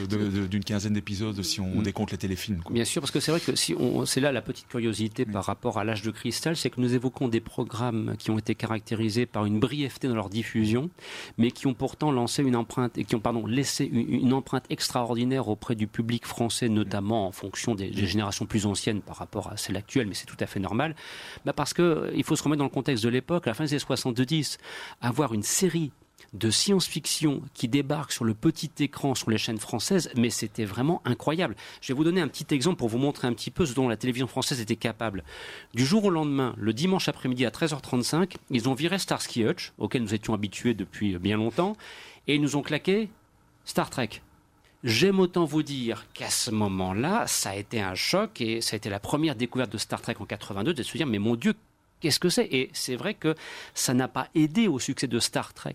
bout d'une quinzaine d'épisodes, si on Mhm. décompte les téléfilms. quoi. Bien sûr, parce que c'est vrai que si on, c'est là la petite curiosité par rapport à l'âge de cristal, c'est que nous évoquons des programmes qui ont été caractérisés par une brièveté dans leur diffusion, mais qui ont pourtant lancé une empreinte et qui ont pardon laissé une, une empreinte extraordinaire auprès du public français, notamment en fonction des, des générations plus anciennes par rapport à celle actuelle, mais c'est tout à fait normal. Bah parce que euh, il faut se remettre dans le contexte de l'époque, à la fin des années 70, avoir une série de science-fiction qui débarque sur le petit écran sur les chaînes françaises, mais c'était vraiment incroyable. Je vais vous donner un petit exemple pour vous montrer un petit peu ce dont la télévision française était capable. Du jour au lendemain, le dimanche après-midi à 13h35, ils ont viré Starsky Hutch, auquel nous étions habitués depuis bien longtemps, et ils nous ont claqué Star Trek. J'aime autant vous dire qu'à ce moment-là, ça a été un choc et ça a été la première découverte de Star Trek en 82 de se dire mais mon Dieu, qu'est-ce que c'est? Et c'est vrai que ça n'a pas aidé au succès de Star Trek,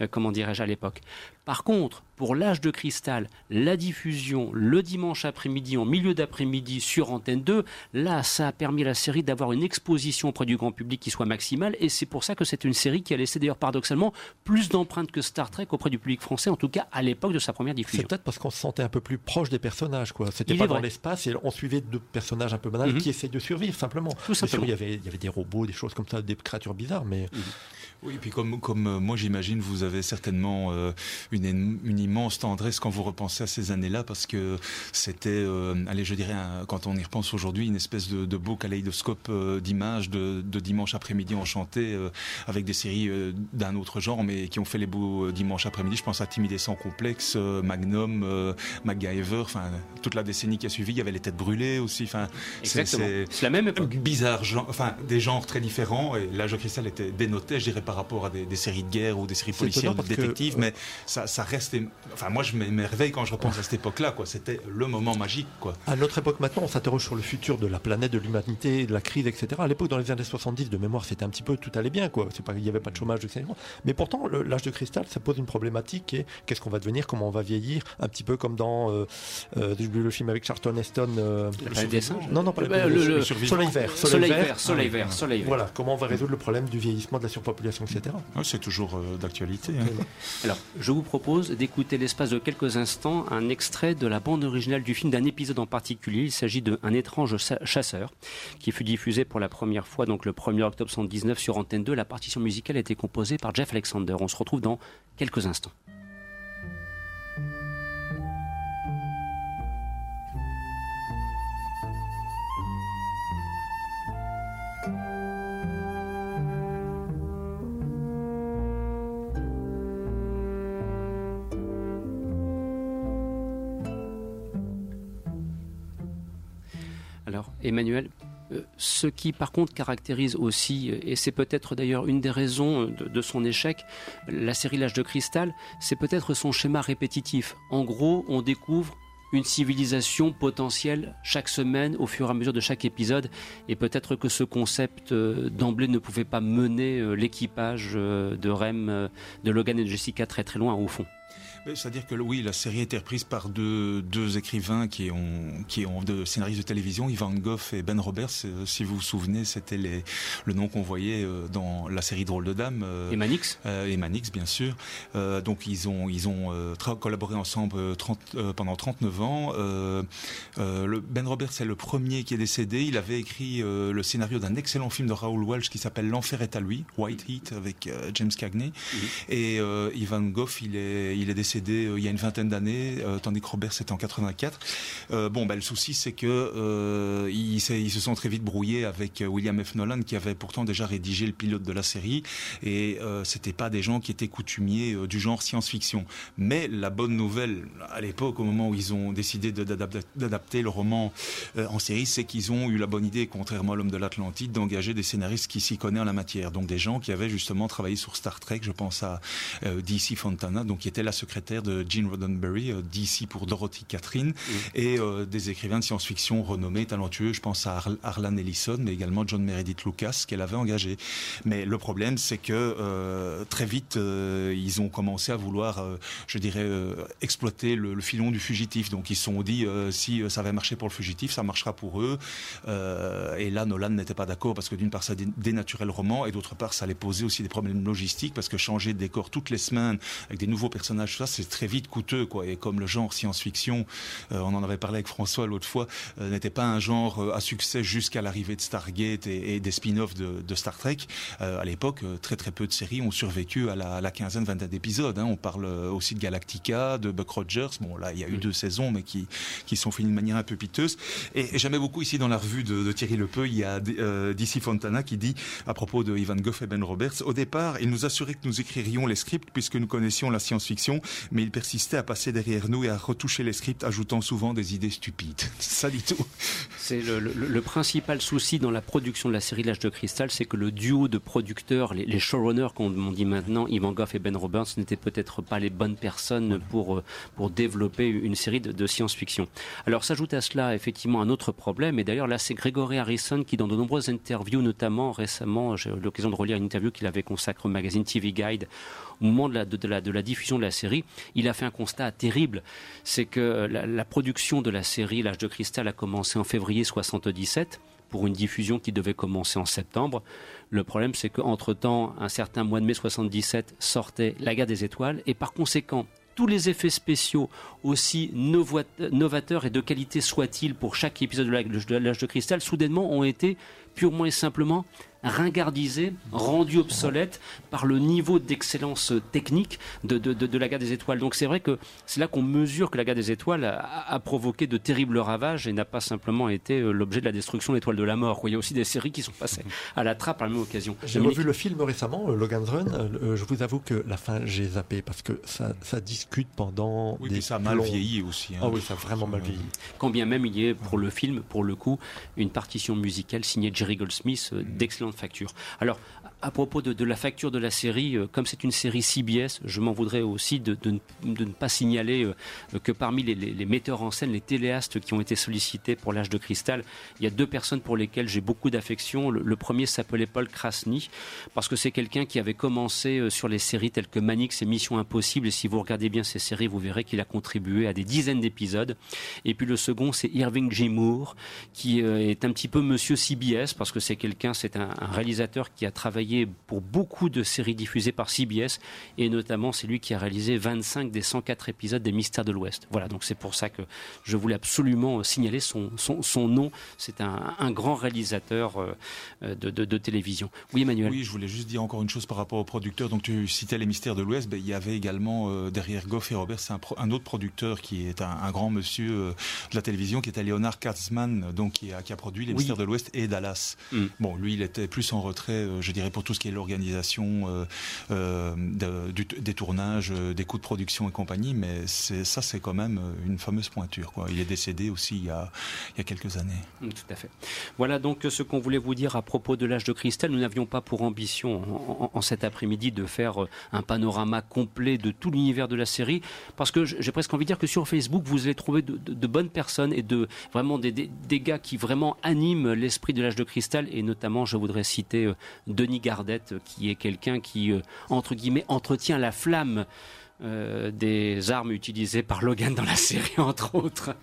euh, comment dirais-je à l'époque. Par contre, pour l'âge de cristal, la diffusion le dimanche après-midi, en milieu d'après-midi sur Antenne 2, là, ça a permis à la série d'avoir une exposition auprès du grand public qui soit maximale. Et c'est pour ça que c'est une série qui a laissé d'ailleurs paradoxalement plus d'empreintes que Star Trek auprès du public français, en tout cas à l'époque de sa première C'est diffusion. peut-être parce qu'on se sentait un peu plus proche des personnages, quoi. C'était pas dans l'espace et on suivait deux personnages un peu banals Mhm. qui essaient de survivre simplement. Tout Bien sûr, simplement. il y avait, il y avait des robots, des choses comme ça, des créatures bizarres, mais Oui, et puis comme, comme euh, moi j'imagine, vous avez certainement euh, une, une- immense tendresse quand vous repensez à ces années-là, parce que c'était, euh, allez, je dirais, un- quand on y repense aujourd'hui, une espèce de, de beau kaléidoscope euh, d'images de, de dimanche après-midi enchanté, euh, avec des séries euh, d'un autre genre, mais qui ont fait les beaux dimanches après-midi. Je pense à Timide et sans complexe, euh, Magnum, euh, MacGyver, enfin toute la décennie qui a suivi. Il y avait les têtes brûlées aussi. Enfin, c'est- la même époque. bizarre, genre- enfin des genres très différents. Et l'âge cristal était dénoté, je dirais, par rapport à des, des séries de guerre ou des séries policières, étonnant de que, détectives, euh, mais ça, ça reste. Enfin, moi, je m'émerveille quand je repense à cette époque-là. Quoi, c'était le moment magique. Quoi. À notre époque maintenant, on s'interroge sur le futur de la planète, de l'humanité, de la crise, etc. À l'époque, dans les années 70, de mémoire, c'était un petit peu tout allait bien, quoi. Pas, il n'y avait pas de chômage, etc. Mais pourtant, le- l'âge de cristal, ça pose une problématique qui est qu'est-ce qu'on va devenir, comment on va vieillir, un petit peu comme dans euh, euh, le film avec Charlton Heston. euh, des singes Non, non, pas Le- planète le- le- singes. le Soleil vert. Soleil vert, soleil vert, soleil vert. Voilà, comment on va résoudre le problème du vieillissement, de la surpopulation, etc. Ouais, c'est toujours euh, d'actualité. hein. Alors, je vous propose d'écouter l'espace de quelques instants un extrait de la bande originale du film d'un épisode en particulier. Il s'agit de Un étrange chasseur qui fut diffusé pour la première fois donc le 1er octobre 1979 sur Antenne 2. La partition musicale a été composée par Jeff Alexander. On se retrouve dans quelques instants. Emmanuel, euh, ce qui par contre caractérise aussi, euh, et c'est peut-être d'ailleurs une des raisons euh, de, son échec, la série L'âge de cristal, c'est peut-être son schéma répétitif. En gros, on découvre une civilisation potentielle chaque semaine au fur et à mesure de chaque épisode. Et peut-être que ce concept d'emblée ne pouvait pas mener l'équipage de Rem, de Logan et de Jessica très très loin au fond. C'est-à-dire que oui, la série a été reprise par deux, deux écrivains qui ont, qui ont de scénaristes de télévision, Ivan Goff et Ben Roberts. Euh, si vous vous souvenez, c'était le nom qu'on voyait euh, dans la série Drôle de Dame. Euh, et Manix. et Manix, bien sûr. donc ils ont, ils ont collaboré ensemble 30, pendant 39 ans. le ben Roberts est le premier qui est décédé. Il avait écrit le scénario d'un excellent film de Raoul Walsh qui s'appelle L'enfer est à lui, White Heat, avec James Cagney. Et Ivan Goff, il est, il est décédé euh, il y a une vingtaine d'années, euh, tandis que Robert c'était en 84. Euh, bon, bah, le souci c'est que ils, se sont très vite brouillés avec William F. Nolan qui avait pourtant déjà rédigé le pilote de la série et c'était pas des gens qui étaient coutumiers du genre science-fiction. Mais la bonne nouvelle à l'époque, au moment où ils ont décidé d'adapter le roman en série, c'est qu'ils ont eu la bonne idée, contrairement à l'homme de l'Atlantide, d'engager des scénaristes qui s'y connaissent en la matière. Donc des gens qui avaient justement travaillé sur Star Trek, je pense à DC Fontana, donc qui était la secrétaire de Gene Roddenberry, euh, d'ici pour Dorothy Catherine, et euh, des écrivains de science-fiction renommés, talentueux. Je pense à Harlan Ellison, mais également John Meredith Lucas, qu'elle avait engagé. Mais le problème, c'est que euh, très vite, ils ont commencé à vouloir, je dirais, exploiter le, filon du fugitif. Donc ils se sont dit, si ça avait marché pour le fugitif, ça marchera pour eux. et là, Nolan n'était pas d'accord parce que d'une part, ça dénaturait le roman, et d'autre part, ça allait poser aussi des problèmes logistiques parce que changer de décor toutes les semaines avec des nouveaux personnages, ça, c'est très vite coûteux, quoi. Et comme le genre science-fiction, euh, on en avait parlé avec François l'autre fois, euh, n'était pas un genre euh, à succès jusqu'à l'arrivée de Stargate et, des spin-offs de, Star Trek. à l'époque, très très peu de séries ont survécu à la, quinzaine, vingtaine d'épisodes. Hein. On parle aussi de Galactica, de Buck Rogers. Bon, là, il y a eu mm. deux saisons, mais qui qui sont finies de manière un peu piteuse. Et, j'aimais beaucoup ici dans la revue de, Thierry Lepeu, il y a DC Fontana qui dit à propos de Ivan Goff et Ben Roberts, au départ, il nous assurait que nous écririons les scripts puisque nous connaissions la science-fiction, mais il persistait à passer derrière nous et à retoucher les scripts, ajoutant souvent des idées stupides. Ça dit tout. C'est le, principal souci dans la production de la série L'âge de cristal, c'est que le duo de producteurs, les, showrunners, comme on dit maintenant, Ivan Goff et Ben Roberts, n'étaient peut-être pas les bonnes personnes pour, euh, pour développer une série de, science-fiction. Alors s'ajoute à cela effectivement un autre problème, et d'ailleurs là c'est Gregory Harrison qui dans de nombreuses interviews, notamment récemment, j'ai eu l'occasion de relire une interview qu'il avait consacrée au magazine TV Guide, au moment de la, de, la, de la diffusion de la série, il a fait un constat terrible. C'est que la, production de la série L'âge de cristal a commencé en février 77 pour une diffusion qui devait commencer en septembre. Le problème, c'est qu'entre-temps, un certain mois de mai 77 sortait La guerre des étoiles et par conséquent, tous les effets spéciaux, aussi novateurs et de qualité soient-ils pour chaque épisode de l'âge de cristal, soudainement ont été purement et simplement ringardisé, rendu obsolète par le niveau d'excellence technique de, de, la guerre des étoiles. Donc c'est vrai que c'est là qu'on mesure que la guerre des étoiles a, provoqué de terribles ravages et n'a pas simplement été euh, l'objet de la destruction de l'étoile de la mort. Il y a aussi des séries qui sont passées à la trappe à la même occasion. J'ai revu le film récemment, euh, Logan's Run. Euh, je vous avoue que la fin, j'ai zappé parce que ça, ça discute pendant oui, des ça a mal vieilli aussi. Hein. Ah oui, ça a vraiment mal vieilli. Quand bien même il y ait pour le film, pour le coup, une partition musicale signée Jerry Goldsmith d'excellente facture. Alors, à propos de, la facture de la série, euh, comme c'est une série CBS, je m'en voudrais aussi de, ne pas signaler euh, que parmi les, metteurs en scène, les téléastes qui ont été sollicités pour l'âge de cristal, il y a deux personnes pour lesquelles j'ai beaucoup d'affection. Le, premier s'appelait Paul Krasny, parce que c'est quelqu'un qui avait commencé euh, sur les séries telles que Manix et Mission Impossible, et si vous regardez bien ces séries, vous verrez qu'il a contribué à des dizaines d'épisodes. Et puis le second, c'est Irving J. Moore, qui est un petit peu monsieur CBS, parce que c'est quelqu'un, c'est un réalisateur qui a travaillé pour beaucoup de séries diffusées par CBS et notamment c'est lui qui a réalisé 25 des 104 épisodes des Mystères de l'Ouest. Voilà, donc c'est pour ça que je voulais absolument signaler son, son, nom. C'est un, un, grand réalisateur euh, de, de, télévision. Oui, Emmanuel. Oui, je voulais juste dire encore une chose par rapport aux producteurs. Donc tu citais les Mystères de l'Ouest, ben, il y avait également euh, derrière Goff et Robert, c'est un, un, autre producteur qui est un, grand monsieur euh, de la télévision qui était Leonard Katzman, donc qui a, qui a produit les Mystères de l'Ouest et Dallas. Mm. Bon, lui, il était plus en retrait, je dirais pour tout ce qui est l'organisation des tournages, des coûts de production et compagnie, mais ça, c'est quand même une fameuse pointure. Quoi. Il est décédé aussi il y a, quelques années. Tout à fait. Voilà donc ce qu'on voulait vous dire à propos de l'âge de cristal. Nous n'avions pas pour ambition en, cet après-midi de faire euh, un panorama complet de tout l'univers de la série, parce que j'ai presque envie de dire que sur Facebook, vous allez trouver de, bonnes personnes et de vraiment des, des, gars qui vraiment animent l'esprit de l'âge de cristal, et notamment, je voudrais citer euh, Denis Gardette, qui est quelqu'un qui, euh, entre guillemets, entretient la flamme des armes utilisées par Logan dans la série, entre autres.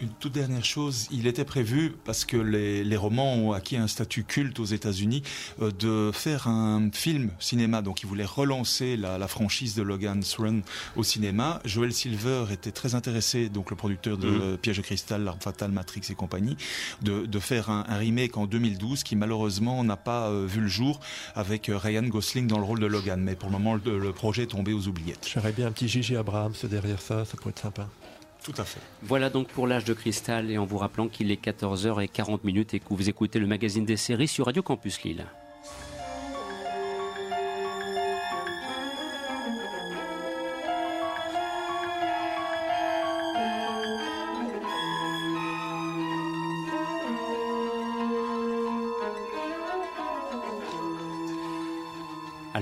Une toute dernière chose, il était prévu, parce que les, romans ont acquis un statut culte aux États-Unis, euh, de faire un film cinéma. Donc, il voulait relancer la, franchise de Logan's Run au cinéma. Joel Silver était très intéressé, donc le producteur de mm. Piège de cristal, L'Arme fatale, Matrix et compagnie, de, faire un, remake en 2012 qui malheureusement n'a pas euh, vu le jour avec euh, Ryan Gosling dans le rôle de Logan. Mais pour le moment, le, projet est tombé aux oubliettes. J'aurais bien un petit Gigi Abrams derrière ça, ça pourrait être sympa. Voilà donc pour l'âge de cristal et en vous rappelant qu'il est 14h40 et que vous écoutez le magazine des séries sur Radio Campus Lille.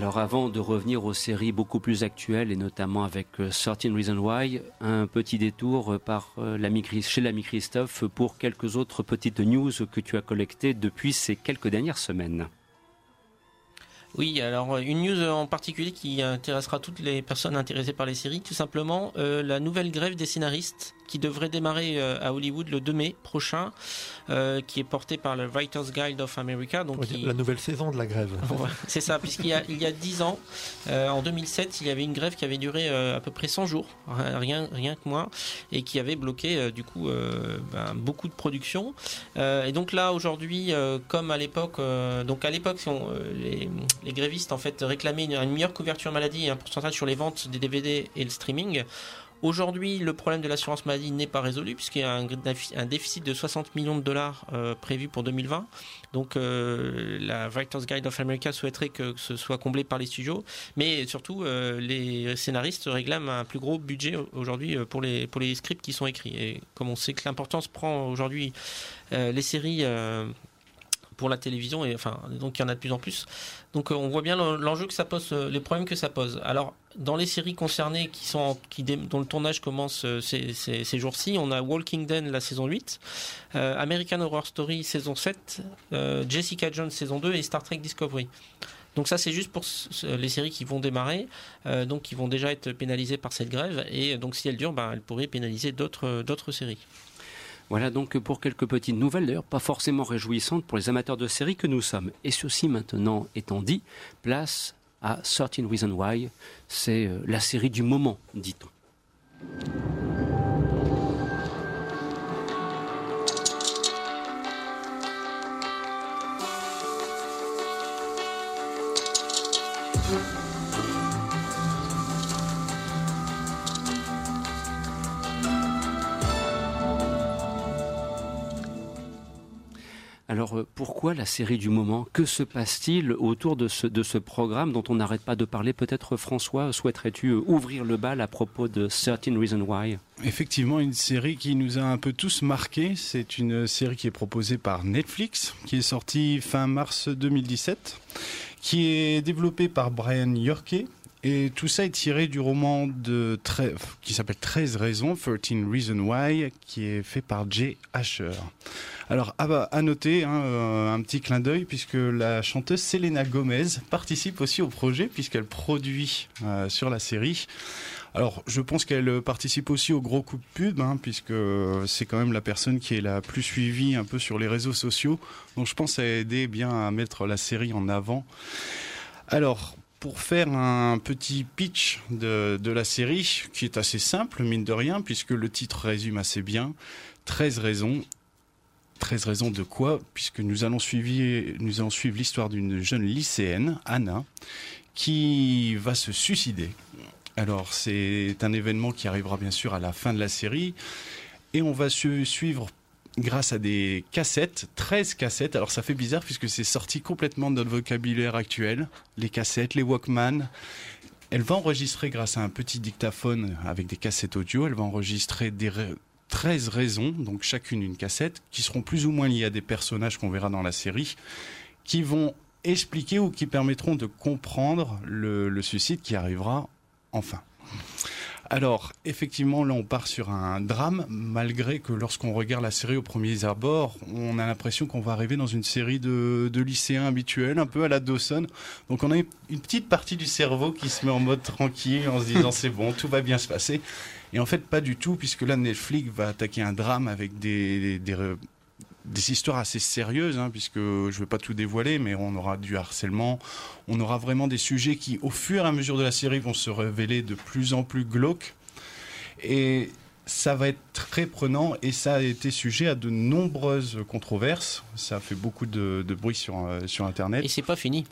Alors avant de revenir aux séries beaucoup plus actuelles et notamment avec 13 euh, Reasons Why, un petit détour par euh, chez l'ami Christophe pour quelques autres petites news que tu as collectées depuis ces quelques dernières semaines. Oui, alors une news en particulier qui intéressera toutes les personnes intéressées par les séries, tout simplement euh, la nouvelle grève des scénaristes qui devrait démarrer euh, à Hollywood le 2 mai prochain, euh, qui est porté par le Writers Guild of America. Donc La nouvelle saison de la grève. c'est ça, puisqu'il y a, il y a 10 ans, euh, en 2007, il y avait une grève qui avait duré à peu près 100 jours, rien, rien que moins, et qui avait bloqué du coup ben, beaucoup de production. et donc là, aujourd'hui, comme à l'époque, donc à l'époque, les, les, grévistes en fait réclamaient une, une meilleure couverture maladie et un pourcentage sur les ventes des DVD et le streaming. Aujourd'hui, le problème de l'assurance maladie n'est pas résolu puisqu'il y a un, déficit de 60 millions de dollars euh, prévu pour 2020. Donc euh, la Writers Guide of America souhaiterait que, ce soit comblé par les studios, mais surtout euh, les scénaristes réclament un plus gros budget aujourd'hui pour les pour les scripts qui sont écrits. Et comme on sait que l'importance prend aujourd'hui les séries pour la télévision et enfin donc il y en a de plus en plus. Donc on voit bien l'enjeu que ça pose, les problèmes que ça pose. Alors dans les séries concernées qui sont qui, dont le tournage commence euh, ces, ces, jours-ci, on a Walking Dead la saison 8, euh, American Horror Story saison 7, euh, Jessica Jones saison 2 et Star Trek Discovery. Donc ça c'est juste pour les séries qui vont démarrer, donc qui vont déjà être pénalisées par cette grève et donc si elles durent, ben, elles pourraient pénaliser d'autres séries. Voilà donc pour quelques petites nouvelles, d'ailleurs pas forcément réjouissantes pour les amateurs de séries que nous sommes. Et ceci maintenant étant dit, place à 13 Reasons Why. C'est euh, la série du moment, dit-on. Pourquoi la série du moment? Que se passe-t-il autour de ce, programme dont on n'arrête pas de parler? Peut-être François, souhaiterais-tu euh, ouvrir le bal à propos de 13 Reasons Why? Effectivement, une série qui nous a un peu tous marqués. C'est une série qui est proposée par Netflix, qui est sortie fin mars 2017, qui est développée par Brian Yorke, et tout ça est tiré du roman qui s'appelle 13 raisons, 13 Reasons Why, qui est fait par Jay Asher. Alors, à, noter, hein, euh, un petit clin d'œil, puisque la chanteuse Selena Gomez participe aussi au projet, puisqu'elle produit euh, sur la série. Alors, je pense qu'elle participe aussi au gros coup de pub, hein, puisque c'est quand même la personne qui est la plus suivie un peu sur les réseaux sociaux. Donc, je pense à aider bien à mettre la série en avant. Alors, pour faire un petit pitch de, la série, qui est assez simple, mine de rien, puisque le titre résume assez bien. 13 raisons. 13 raisons de quoi Puisque nous allons suivre, suivre l'histoire d'une jeune lycéenne, Anna, qui va se suicider. Alors, c'est un événement qui arrivera bien sûr à la fin de la série. Et on va suivre grâce à des cassettes, 13 cassettes. Alors ça fait bizarre puisque c'est sorti complètement de notre vocabulaire actuel. Les cassettes, les Walkman. Elle va enregistrer grâce à un petit dictaphone avec des cassettes audio, elle va enregistrer des 13 raisons, donc chacune une cassette, qui seront plus ou moins liées à des personnages qu'on verra dans la série, qui vont expliquer ou qui permettront de comprendre le, le suicide qui arrivera enfin. Alors, effectivement, là, on part sur un drame, malgré que lorsqu'on regarde la série au premier abord, on a l'impression qu'on va arriver dans une série de, de, lycéens habituels, un peu à la Dawson. Donc, on a une petite partie du cerveau qui se met en mode tranquille, en se disant c'est bon, tout va bien se passer. Et en fait, pas du tout, puisque là, Netflix va attaquer un drame avec des des histoires assez sérieuses, hein, puisque je ne vais pas tout dévoiler, mais on aura du harcèlement, on aura vraiment des sujets qui, au fur et à mesure de la série, vont se révéler de plus en plus glauques. Et ça va être très prenant et ça a été sujet à de nombreuses controverses. Ça a fait beaucoup de, de bruit sur, euh, sur Internet. Et c'est pas fini.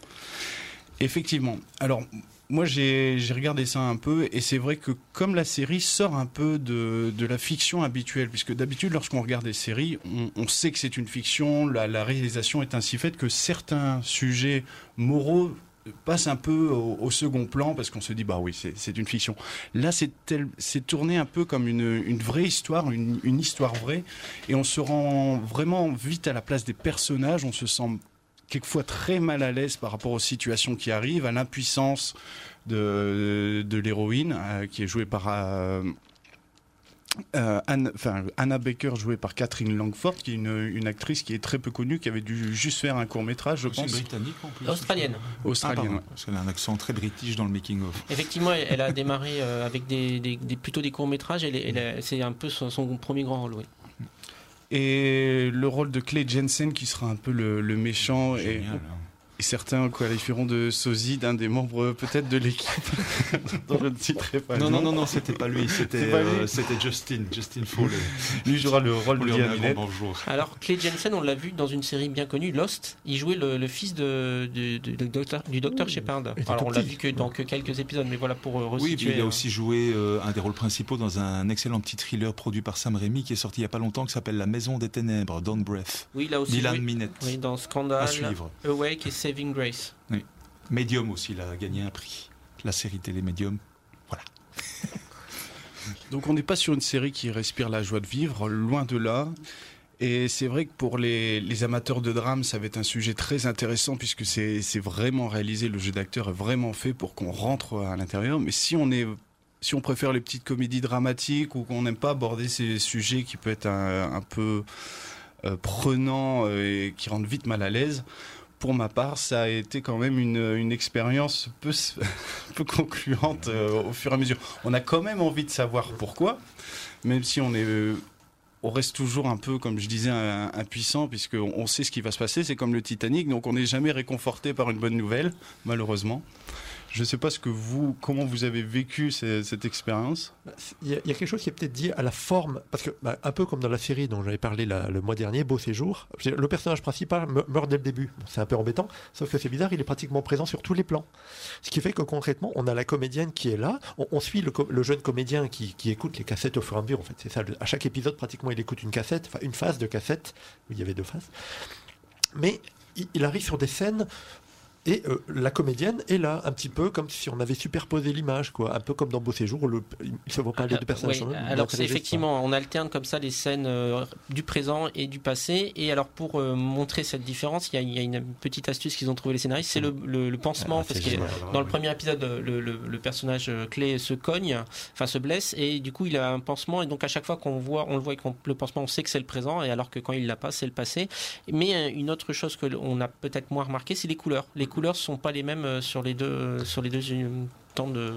Effectivement. Alors, moi, j'ai regardé ça un peu, et c'est vrai que comme la série sort un peu de, la fiction habituelle, puisque d'habitude, lorsqu'on regarde des séries, on, sait que c'est une fiction, la, réalisation est ainsi faite que certains sujets moraux passent un peu au, second plan parce qu'on se dit bah oui c'est une fiction. Là c'est tourné un peu comme une, une vraie histoire une, une, histoire vraie et on se rend vraiment vite à la place des personnages on se sent quelquefois très mal à l'aise par rapport aux situations qui arrivent, à l'impuissance de, de l'héroïne, euh, qui est jouée par euh, euh, Anne, enfin, Anna Baker, jouée par Catherine Langford, qui est une, une, actrice qui est très peu connue, qui avait dû juste faire un court métrage, je pense. britannique en plus. Australienne. Australienne. Ah, ouais. Parce qu'elle a un accent très british dans le making of. Effectivement, elle, elle a démarré euh, avec des, des, des, plutôt des courts métrages. Elle, elle, c'est un peu son, son, premier grand rôle, oui. Et le rôle de Clay Jensen qui sera un peu le, le méchant et, hein. Certains qualifieront de sosie d'un des membres peut-être de l'équipe dont je ne citerai pas. Non, non, non, non, c'était pas lui, c'était euh, Justin, Justin Foley. lui jouera le rôle de Liam bonjour. Alors Clay Jensen, on l'a vu dans une série bien connue, Lost. Il jouait le, le fils de, de, de, de docteur, du docteur Shepard. Alors on l'a vu que dans que quelques épisodes, mais voilà pour euh, Oui, resituer. puis il a aussi joué euh, un des rôles principaux dans un excellent petit thriller produit par Sam Raimi qui est sorti il y a pas longtemps qui s'appelle La Maison des Ténèbres, Dawn Breath. Oui, il a aussi Dylan joué, Minette. Oui, dans Scandal, À suivre. Awake et Saving Grace. Oui. Medium aussi, il a gagné un prix. La série télé Medium. Voilà. Donc on n'est pas sur une série qui respire la joie de vivre, loin de là. Et c'est vrai que pour les, les, amateurs de drame, ça va être un sujet très intéressant puisque c'est vraiment réalisé, le jeu d'acteur est vraiment fait pour qu'on rentre à l'intérieur. Mais si on est si on préfère les petites comédies dramatiques ou qu'on n'aime pas aborder ces sujets qui peuvent être un, un peu euh, prenants et qui rendent vite mal à l'aise, pour ma part, ça a été quand même une, expérience peu, peu concluante euh, au fur et à mesure. On a quand même envie de savoir pourquoi, même si on est euh, on reste toujours un peu, comme je disais, impuissant, puisqu'on on sait ce qui va se passer. C'est comme le Titanic, donc on n'est jamais réconforté par une bonne nouvelle, malheureusement. Je ne sais pas ce que vous, comment vous avez vécu cette, expérience. Il y, a, quelque chose qui est peut-être dit à la forme, parce que bah, un peu comme dans la série dont j'avais parlé le mois dernier, Beau séjour, le personnage principal meurt dès le début. C'est un peu embêtant, sauf que c'est bizarre, il est pratiquement présent sur tous les plans. Ce qui fait que concrètement, on a la comédienne qui est là, on, suit le, jeune comédien qui, écoute les cassettes au fur et à mesure. En fait, c'est ça. À chaque épisode, pratiquement, il écoute une cassette, enfin une phase de cassette. Il y avait deux phases. Mais il arrive sur des scènes et euh, la comédienne est là, un petit peu comme si on avait superposé l'image, quoi. Un peu comme dans Beau Séjour, le, il ne se voit pas les deux personnages. Oui, alors c'est effectivement, on alterne comme ça les scènes euh, du présent et du passé. Et alors pour euh, montrer cette différence, il y, y, a une petite astuce qu'ils ont trouvé les scénaristes, c'est le, le, le, pansement, ah, parce que dans le premier épisode, le, personnage clé se cogne, enfin se blesse, et du coup il a un pansement, et donc à chaque fois qu'on voit, on le voit, le pansement, on sait que c'est le présent, et alors que quand il l'a pas, c'est le passé. Mais une autre chose que on a peut-être moins remarqué, c'est les couleurs. Les couleurs sont pas les mêmes sur les deux sur les deux temps de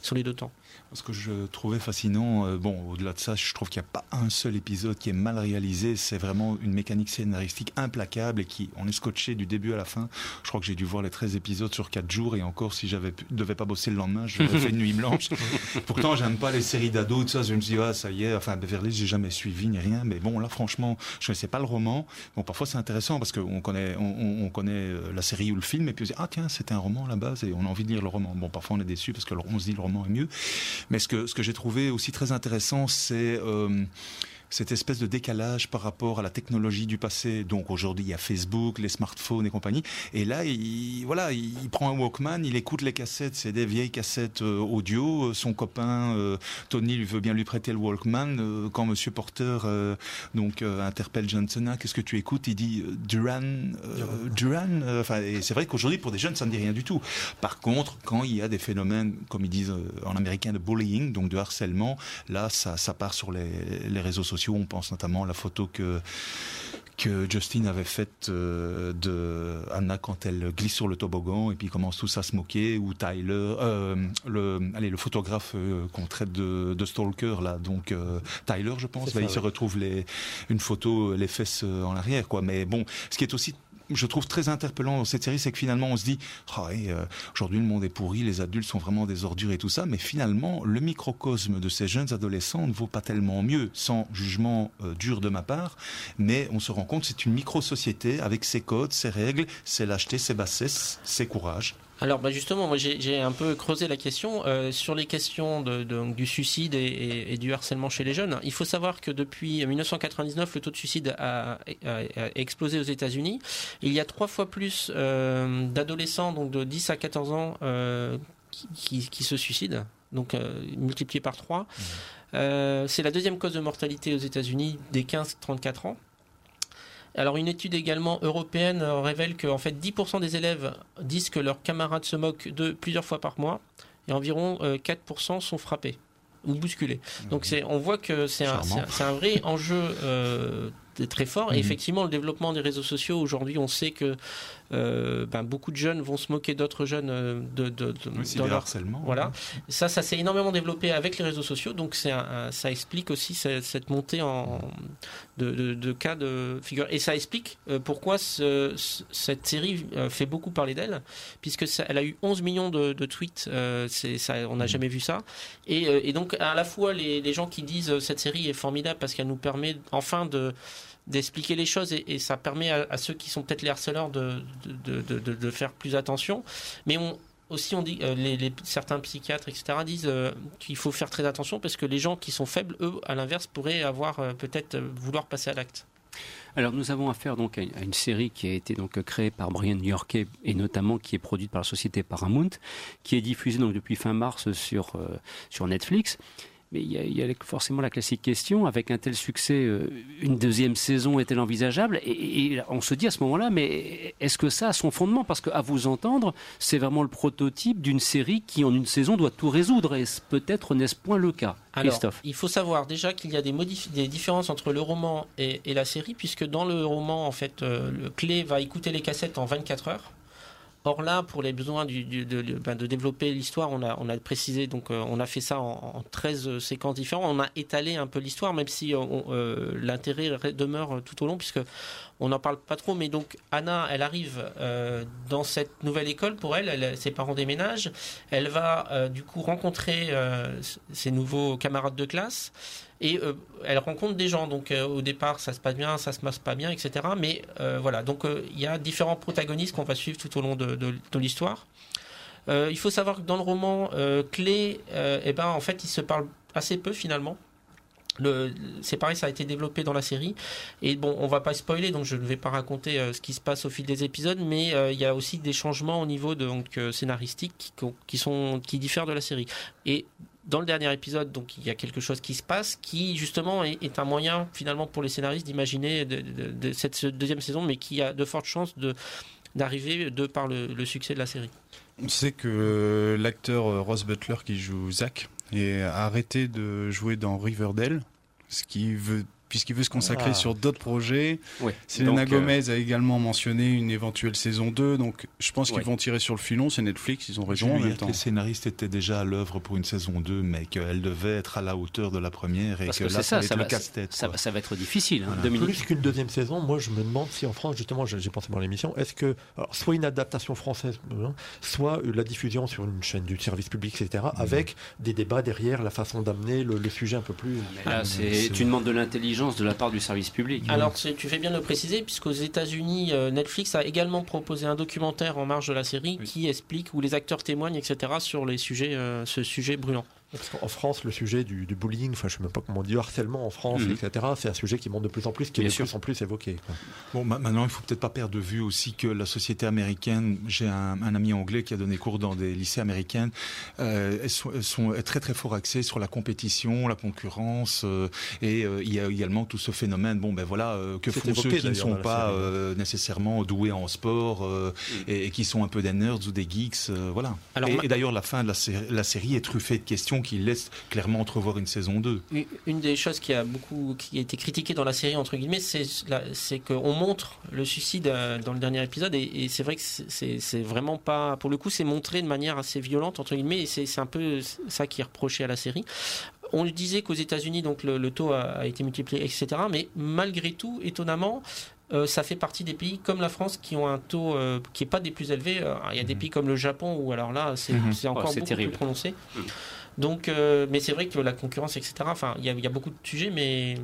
sur les deux temps. Ce que je trouvais fascinant, euh, bon, au-delà de ça, je trouve qu'il n'y a pas un seul épisode qui est mal réalisé. C'est vraiment une mécanique scénaristique implacable et qui, on est scotché du début à la fin. Je crois que j'ai dû voir les 13 épisodes sur 4 jours et encore, si j'avais devais pas bosser le lendemain, j'aurais fait une nuit blanche. Pourtant, j'aime pas les séries d'ados, tout ça. Je me dit, ah, ça y est, enfin, Beverly, j'ai jamais suivi ni rien. Mais bon, là, franchement, je connaissais pas le roman. Bon, parfois, c'est intéressant parce qu'on connaît, on, on, connaît la série ou le film et puis on se dit, ah, tiens, c'était un roman à la base et on a envie de lire le roman. Bon, parfois, on est déçu parce qu'on se dit le roman est mieux. Mais ce que, ce que j'ai trouvé aussi très intéressant, c'est euh, cette espèce de décalage par rapport à la technologie du passé. Donc aujourd'hui, il y a Facebook, les smartphones et compagnie. Et là, il, voilà, il prend un Walkman, il écoute les cassettes, c'est des vieilles cassettes euh, audio. Son copain euh, Tony lui veut bien lui prêter le Walkman. Euh, quand Monsieur Porter donc interpelle Johnson, ah, qu'est-ce que tu écoutes? Il dit Duran, Duran. Enfin, et c'est vrai qu'aujourd'hui, pour des jeunes, ça ne dit rien du tout. Par contre, quand il y a des phénomènes, comme ils disent en américain, de bullying, donc de harcèlement, là, ça, ça part sur les, les réseaux sociaux. On pense notamment à la photo que que Justin avait faite euh, de Anna quand elle glisse sur le toboggan et puis commence tous à se moquer ou Tyler euh, le allez le photographe euh, qu'on traite de, de, stalker là. Donc Tyler je pense il se retrouve les une photo les fesses en arrière quoi. Mais bon ce qui est aussi je trouve très interpellant dans cette série, c'est que finalement on se dit, oh, aujourd'hui le monde est pourri, les adultes sont vraiment des ordures et tout ça, mais finalement le microcosme de ces jeunes adolescents ne vaut pas tellement mieux, sans jugement euh, dur de ma part, mais on se rend compte c'est une micro-société avec ses codes, ses règles, ses lâchetés, ses bassesses, ses courages. Alors bah justement, moi j'ai un peu creusé la question euh, sur les questions de, du suicide et, du harcèlement chez les jeunes. Il faut savoir que depuis 1999, le taux de suicide a, explosé aux États-Unis. Il y a trois fois plus euh, d'adolescents, donc de 10 à 14 ans, euh, qui, qui, se suicident, donc multiplié par trois. Mmh. C'est la deuxième cause de mortalité aux États-Unis des 15-34 ans. Alors une étude également européenne euh, révèle que en fait 10% des élèves disent que leurs camarades se moquent d'eux plusieurs fois par mois et environ 4% euh, sont frappés ou bousculés. Donc c'est, on voit que c'est un, un, vrai enjeu euh, très fort. Et mhm. effectivement, le développement des réseaux sociaux, aujourd'hui, on sait que euh, ben, beaucoup de jeunes vont se moquer d'autres jeunes euh, de, de, de, harcèlement. Voilà. Ça, ça s'est énormément développé avec les réseaux sociaux. Donc, c'est ça explique aussi cette, montée en, de, cas de figure. Et ça explique euh, pourquoi cette série fait beaucoup parler d'elle, puisque ça, elle a eu 11 millions de, tweets. ça, on n'a mhm. jamais vu ça. Et, et, donc, à la fois, les, les gens qui disent cette série est formidable parce qu'elle nous permet enfin de d'expliquer les choses et, ça permet à, ceux qui sont peut-être les harceleurs de de, de, faire plus attention. Mais aussi, on dit, euh, les, certains psychiatres, etc., disent euh, qu'il faut faire très attention parce que les gens qui sont faibles, eux, à l'inverse, pourraient avoir euh, peut-être vouloir passer à l'acte. Alors nous avons affaire donc à une, série qui a été donc créée par Brian Yorkey et notamment qui est produite par la société Paramount, qui est diffusée donc depuis fin mars sur sur Netflix. Mais il y, a, forcément la classique question, avec un tel succès, euh, une deuxième saison est-elle envisageable? Et, on se dit à ce moment-là, mais est-ce que ça a son fondement? Parce qu'à vous entendre, c'est vraiment le prototype d'une série qui, en une saison, doit tout résoudre. Et peut-être n'est-ce point le cas Christophe? il faut savoir déjà qu'il y a des, des, différences entre le roman et, la série, puisque dans le roman, en fait, euh, le clé va écouter les cassettes en 24 heures. Or là, pour les besoins ben, de, développer l'histoire, on a, précisé, donc euh, on a fait ça en, 13 séquences différentes. On a étalé un peu l'histoire, même si euh, euh, l'intérêt demeure tout au long, puisque on n'en parle pas trop. Mais donc Anna, elle arrive dans cette nouvelle école pour elle, ses parents déménagent. Elle va du coup rencontrer ses nouveaux camarades de classe et euh, elle rencontre des gens. Donc euh, au départ, ça se passe bien, ça se passe pas bien, etc. Mais euh, voilà, donc il y a différents protagonistes qu'on va suivre tout au long de, l'histoire. il faut savoir que dans le roman, Clé, eh ben, en fait, il se parle assez peu finalement. C'est pareil, ça a été développé dans la série. Et bon, on va pas spoiler, donc je ne vais pas raconter ce qui se passe au fil des épisodes, mais il y a aussi des changements au niveau de, scénaristique qui, qui, sont, qui diffèrent de la série. Et dans le dernier épisode, donc il y a quelque chose qui se passe, qui justement est, un moyen finalement pour les scénaristes d'imaginer de, cette deuxième saison, mais qui a de fortes chances de d'arriver de par le, succès de la série. On sait que l'acteur euh, Ross Butler qui joue Zach a arrêté de jouer dans Riverdale, ce qui veut puisqu'il veut se consacrer ah. sur d'autres projets. Selena euh, Gomez a également mentionné une éventuelle saison 2, donc je pense qu'ils vont tirer sur le filon, c'est Netflix, ils ont raison en même temps. Les scénaristes étaient déjà à l'œuvre pour une saison 2, mais qu'elle devait être à la hauteur de la première et que, là, ça, va être casse-tête. Ça, ça, va être difficile. Hein, Plus qu'une deuxième saison, moi je me demande si en France, justement, j'ai pensé dans l'émission, est-ce que, soit une adaptation française, hein, soit la diffusion sur une chaîne du service public, etc., mhm. avec des débats derrière, la façon d'amener le, sujet un peu plus... là, c'est, tu demandes de l'intelligence de la part du service public. Alors, tu fais bien de le préciser, puisqu'aux États-Unis, euh, Netflix a également proposé un documentaire en marge de la série qui explique où les acteurs témoignent, etc., sur les sujets, euh, ce sujet brûlant. En France, le sujet du, bullying, enfin, je sais même pas comment dire, harcèlement en France, mhm. etc., c'est un sujet qui monte de plus en plus, qui est de plus en plus évoqué. Bon, maintenant, il faut peut-être pas perdre de vue aussi que la société américaine, j'ai un, ami anglais qui a donné cours dans des lycées américains, euh, elles, sont, très très fort axées sur la compétition, la concurrence, euh, et euh, il y a également tout ce phénomène, bon ben voilà, que font ceux qui ne sont pas nécessairement doués en sport et, qui sont un peu des nerds ou des geeks, voilà. et, d'ailleurs, la fin de la série est truffée de questions qui laissent clairement entrevoir une saison 2. Une des choses qui a beaucoup qui a été critiquée dans la série entre guillemets, c'est qu'on montre le suicide dans le dernier épisode et, c'est vrai que c'est vraiment pas pour le coup c'est montré de manière assez violente entre guillemets et c'est un peu ça qui est reproché à la série. On disait qu'aux États-Unis, donc le, taux a, été multiplié, etc. Mais malgré tout, étonnamment, euh, ça fait partie des pays comme la France qui ont un taux euh, qui n'est pas des plus élevés. il y a des mhm. pays comme le Japon où alors là, c'est mhm. encore beaucoup plus prononcé. Mhm. Donc, euh, mais c'est vrai que la concurrence, etc. Enfin, il y, y, a beaucoup de sujets, mais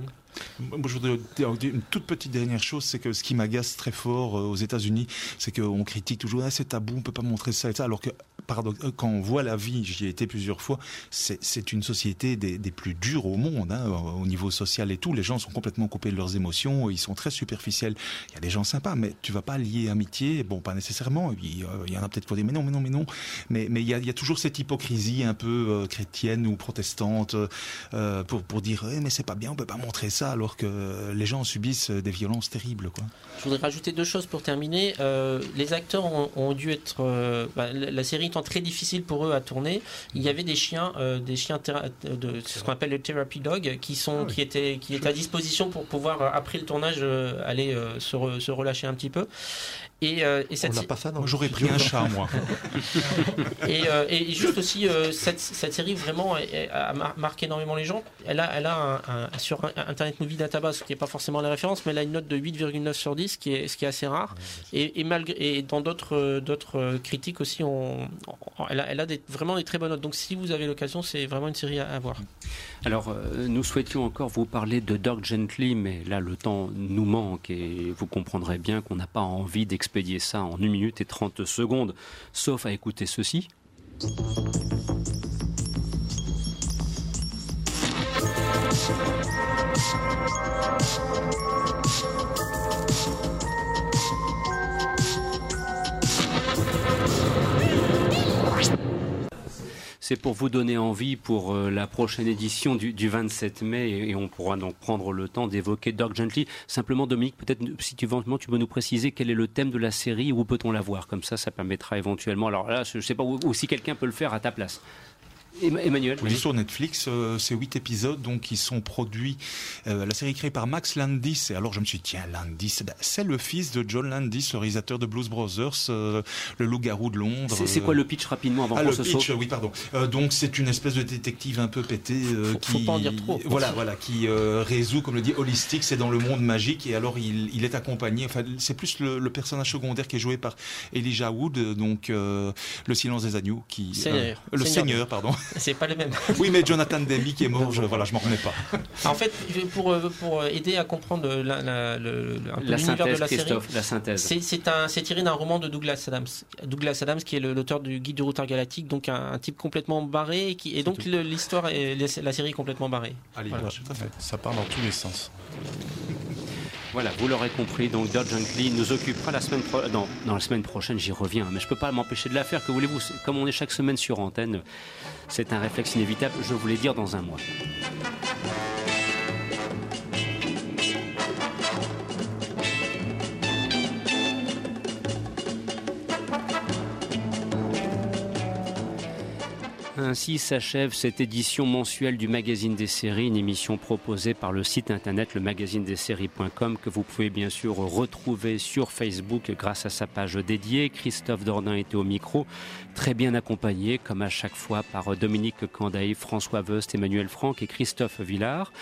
moi, je voudrais dire une toute petite dernière chose, c'est que ce qui m'agace très fort aux États-Unis, c'est qu'on critique toujours ah, c'est tabou, on peut pas montrer ça et ça, alors que euh, quand on voit la vie, j'y ai été plusieurs fois, c'est une société des, plus dures au monde, hein, au niveau social et tout. Les gens sont complètement coupés de leurs émotions, ils sont très superficiels. Il y a des gens sympas, mais tu vas pas lier amitié, bon, pas nécessairement. Il, y en a peut-être qui vont dire, mais non, mais non, mais non. Mais, mais il, y a, toujours cette hypocrisie un peu euh, chrétienne ou protestante euh, pour, pour dire, eh, mais c'est pas bien, on peut pas montrer ça, alors que les gens subissent des violences terribles. Quoi. Je voudrais rajouter deux choses pour terminer. les acteurs ont, dû être. Bah, la série très difficile pour eux à tourner. Il y avait des chiens, euh, des chiens de ce qu'on appelle le therapy dog, qui sont, ah qui étaient, qui étaient à disposition pour pouvoir euh, après le tournage euh, aller se, se, relâcher un petit peu. Et, euh, et cette... On n'a pas ça J'aurais pris un chat, moi. et, euh, et, juste aussi, euh, cette, cette, série vraiment a marqué énormément les gens. Elle a, elle a un, sur Internet Movie Database, ce qui n'est pas forcément la référence, mais elle a une note de 8,9 sur 10, ce qui est, ce qui est assez rare. Et, malgré, et dans d'autres, d'autres critiques aussi, on, elle a, elle a des, vraiment des très bonnes notes. Donc si vous avez l'occasion, c'est vraiment une série à, à voir. Alors, nous souhaitions encore vous parler de Dog Gently, mais là, le temps nous manque et vous comprendrez bien qu'on n'a pas envie d'expliquer expédier ça en 1 minute et 30 secondes, sauf à écouter ceci. C'est pour vous donner envie pour euh, la prochaine édition du, 27 mai et, on pourra donc prendre le temps d'évoquer Dog Gently. Simplement, Dominique, peut-être si tu, tu peux nous préciser quel est le thème de la série, où peut-on la voir? Comme ça, ça permettra éventuellement. Alors là, je ne sais pas, ou si quelqu'un peut le faire à ta place. Emmanuel Oui, sur Netflix, euh, c'est huit épisodes donc qui sont produits. Euh, la série créée par Max Landis. Et alors je me suis dit, tiens, Landis, ben, c'est le fils de John Landis, le réalisateur de Blues Brothers, euh, le loup-garou de Londres. C'est quoi le pitch rapidement avant ah, le pitch, oui, pardon. donc c'est une espèce de détective un peu pété qui, faut pas en dire trop. Voilà, voilà, qui résout, comme le dit, holistique, c'est dans le monde magique. Et alors il, est accompagné. Enfin, c'est plus le, personnage secondaire qui est joué par Elijah Wood, donc le silence des agneaux, qui. Seigneur. le Seigneur, pardon. C'est pas le même. oui, mais Jonathan Demi qui est mort, je, voilà, je m'en remets pas. En fait, pour, pour aider à comprendre l'univers de la série, la synthèse. C'est tiré d'un roman de Douglas Adams. Douglas Adams, qui est l'auteur du Guide du routard galactique, donc un, type complètement barré, et, qui, et donc l'histoire, la série est complètement barrée. Allez, Ça part dans tous les sens. Voilà, vous l'aurez compris, donc Gently nous occupera la semaine prochaine. La semaine prochaine, j'y reviens, mais je ne peux pas m'empêcher de la faire. Que voulez-vous Comme on est chaque semaine sur antenne, c'est un réflexe inévitable. Je voulais dire dans un mois. Ainsi s'achève cette édition mensuelle du magazine des séries, une émission proposée par le site internet le magazine des séries.com que vous pouvez bien sûr retrouver sur Facebook grâce à sa page dédiée. Christophe Dordain était au micro, très bien accompagné comme à chaque fois par Dominique Candaï, François Veust, Emmanuel Franck et Christophe Villard.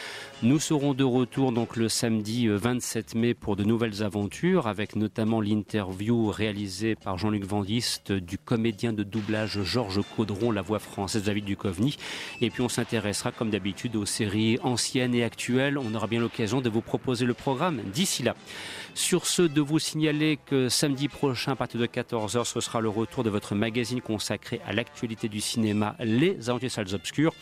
Nous serons de retour donc le samedi 27 mai pour de nouvelles aventures avec notamment l'interview réalisée par Jean-Luc Vandiste du comédien de doublage Georges Caudron, la voix française David Duchovny. Et puis on s'intéressera comme d'habitude aux séries anciennes et actuelles. On aura bien l'occasion de vous proposer le programme d'ici là. Sur ce, de vous signaler que samedi prochain, à partir de 14h, ce sera le retour de votre magazine consacré à l'actualité du cinéma, Les Aventures Salles Obscures.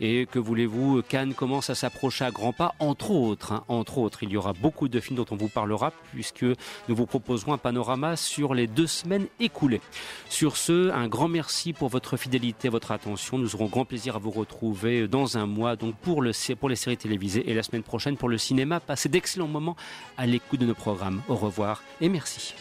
Et que voulez-vous, Cannes commence à s'approcher à grands pas, entre autres. hein, entre autres, il y aura beaucoup de films dont on vous parlera, puisque nous vous proposerons un panorama sur les deux semaines écoulées. Sur ce, un grand merci pour votre fidélité, votre attention. Nous aurons grand plaisir à vous retrouver dans un mois, donc pour, pour les séries télévisées, et la semaine prochaine pour le cinéma. Passez d'excellents moments à l'écoute de nos programmes. Au revoir et merci.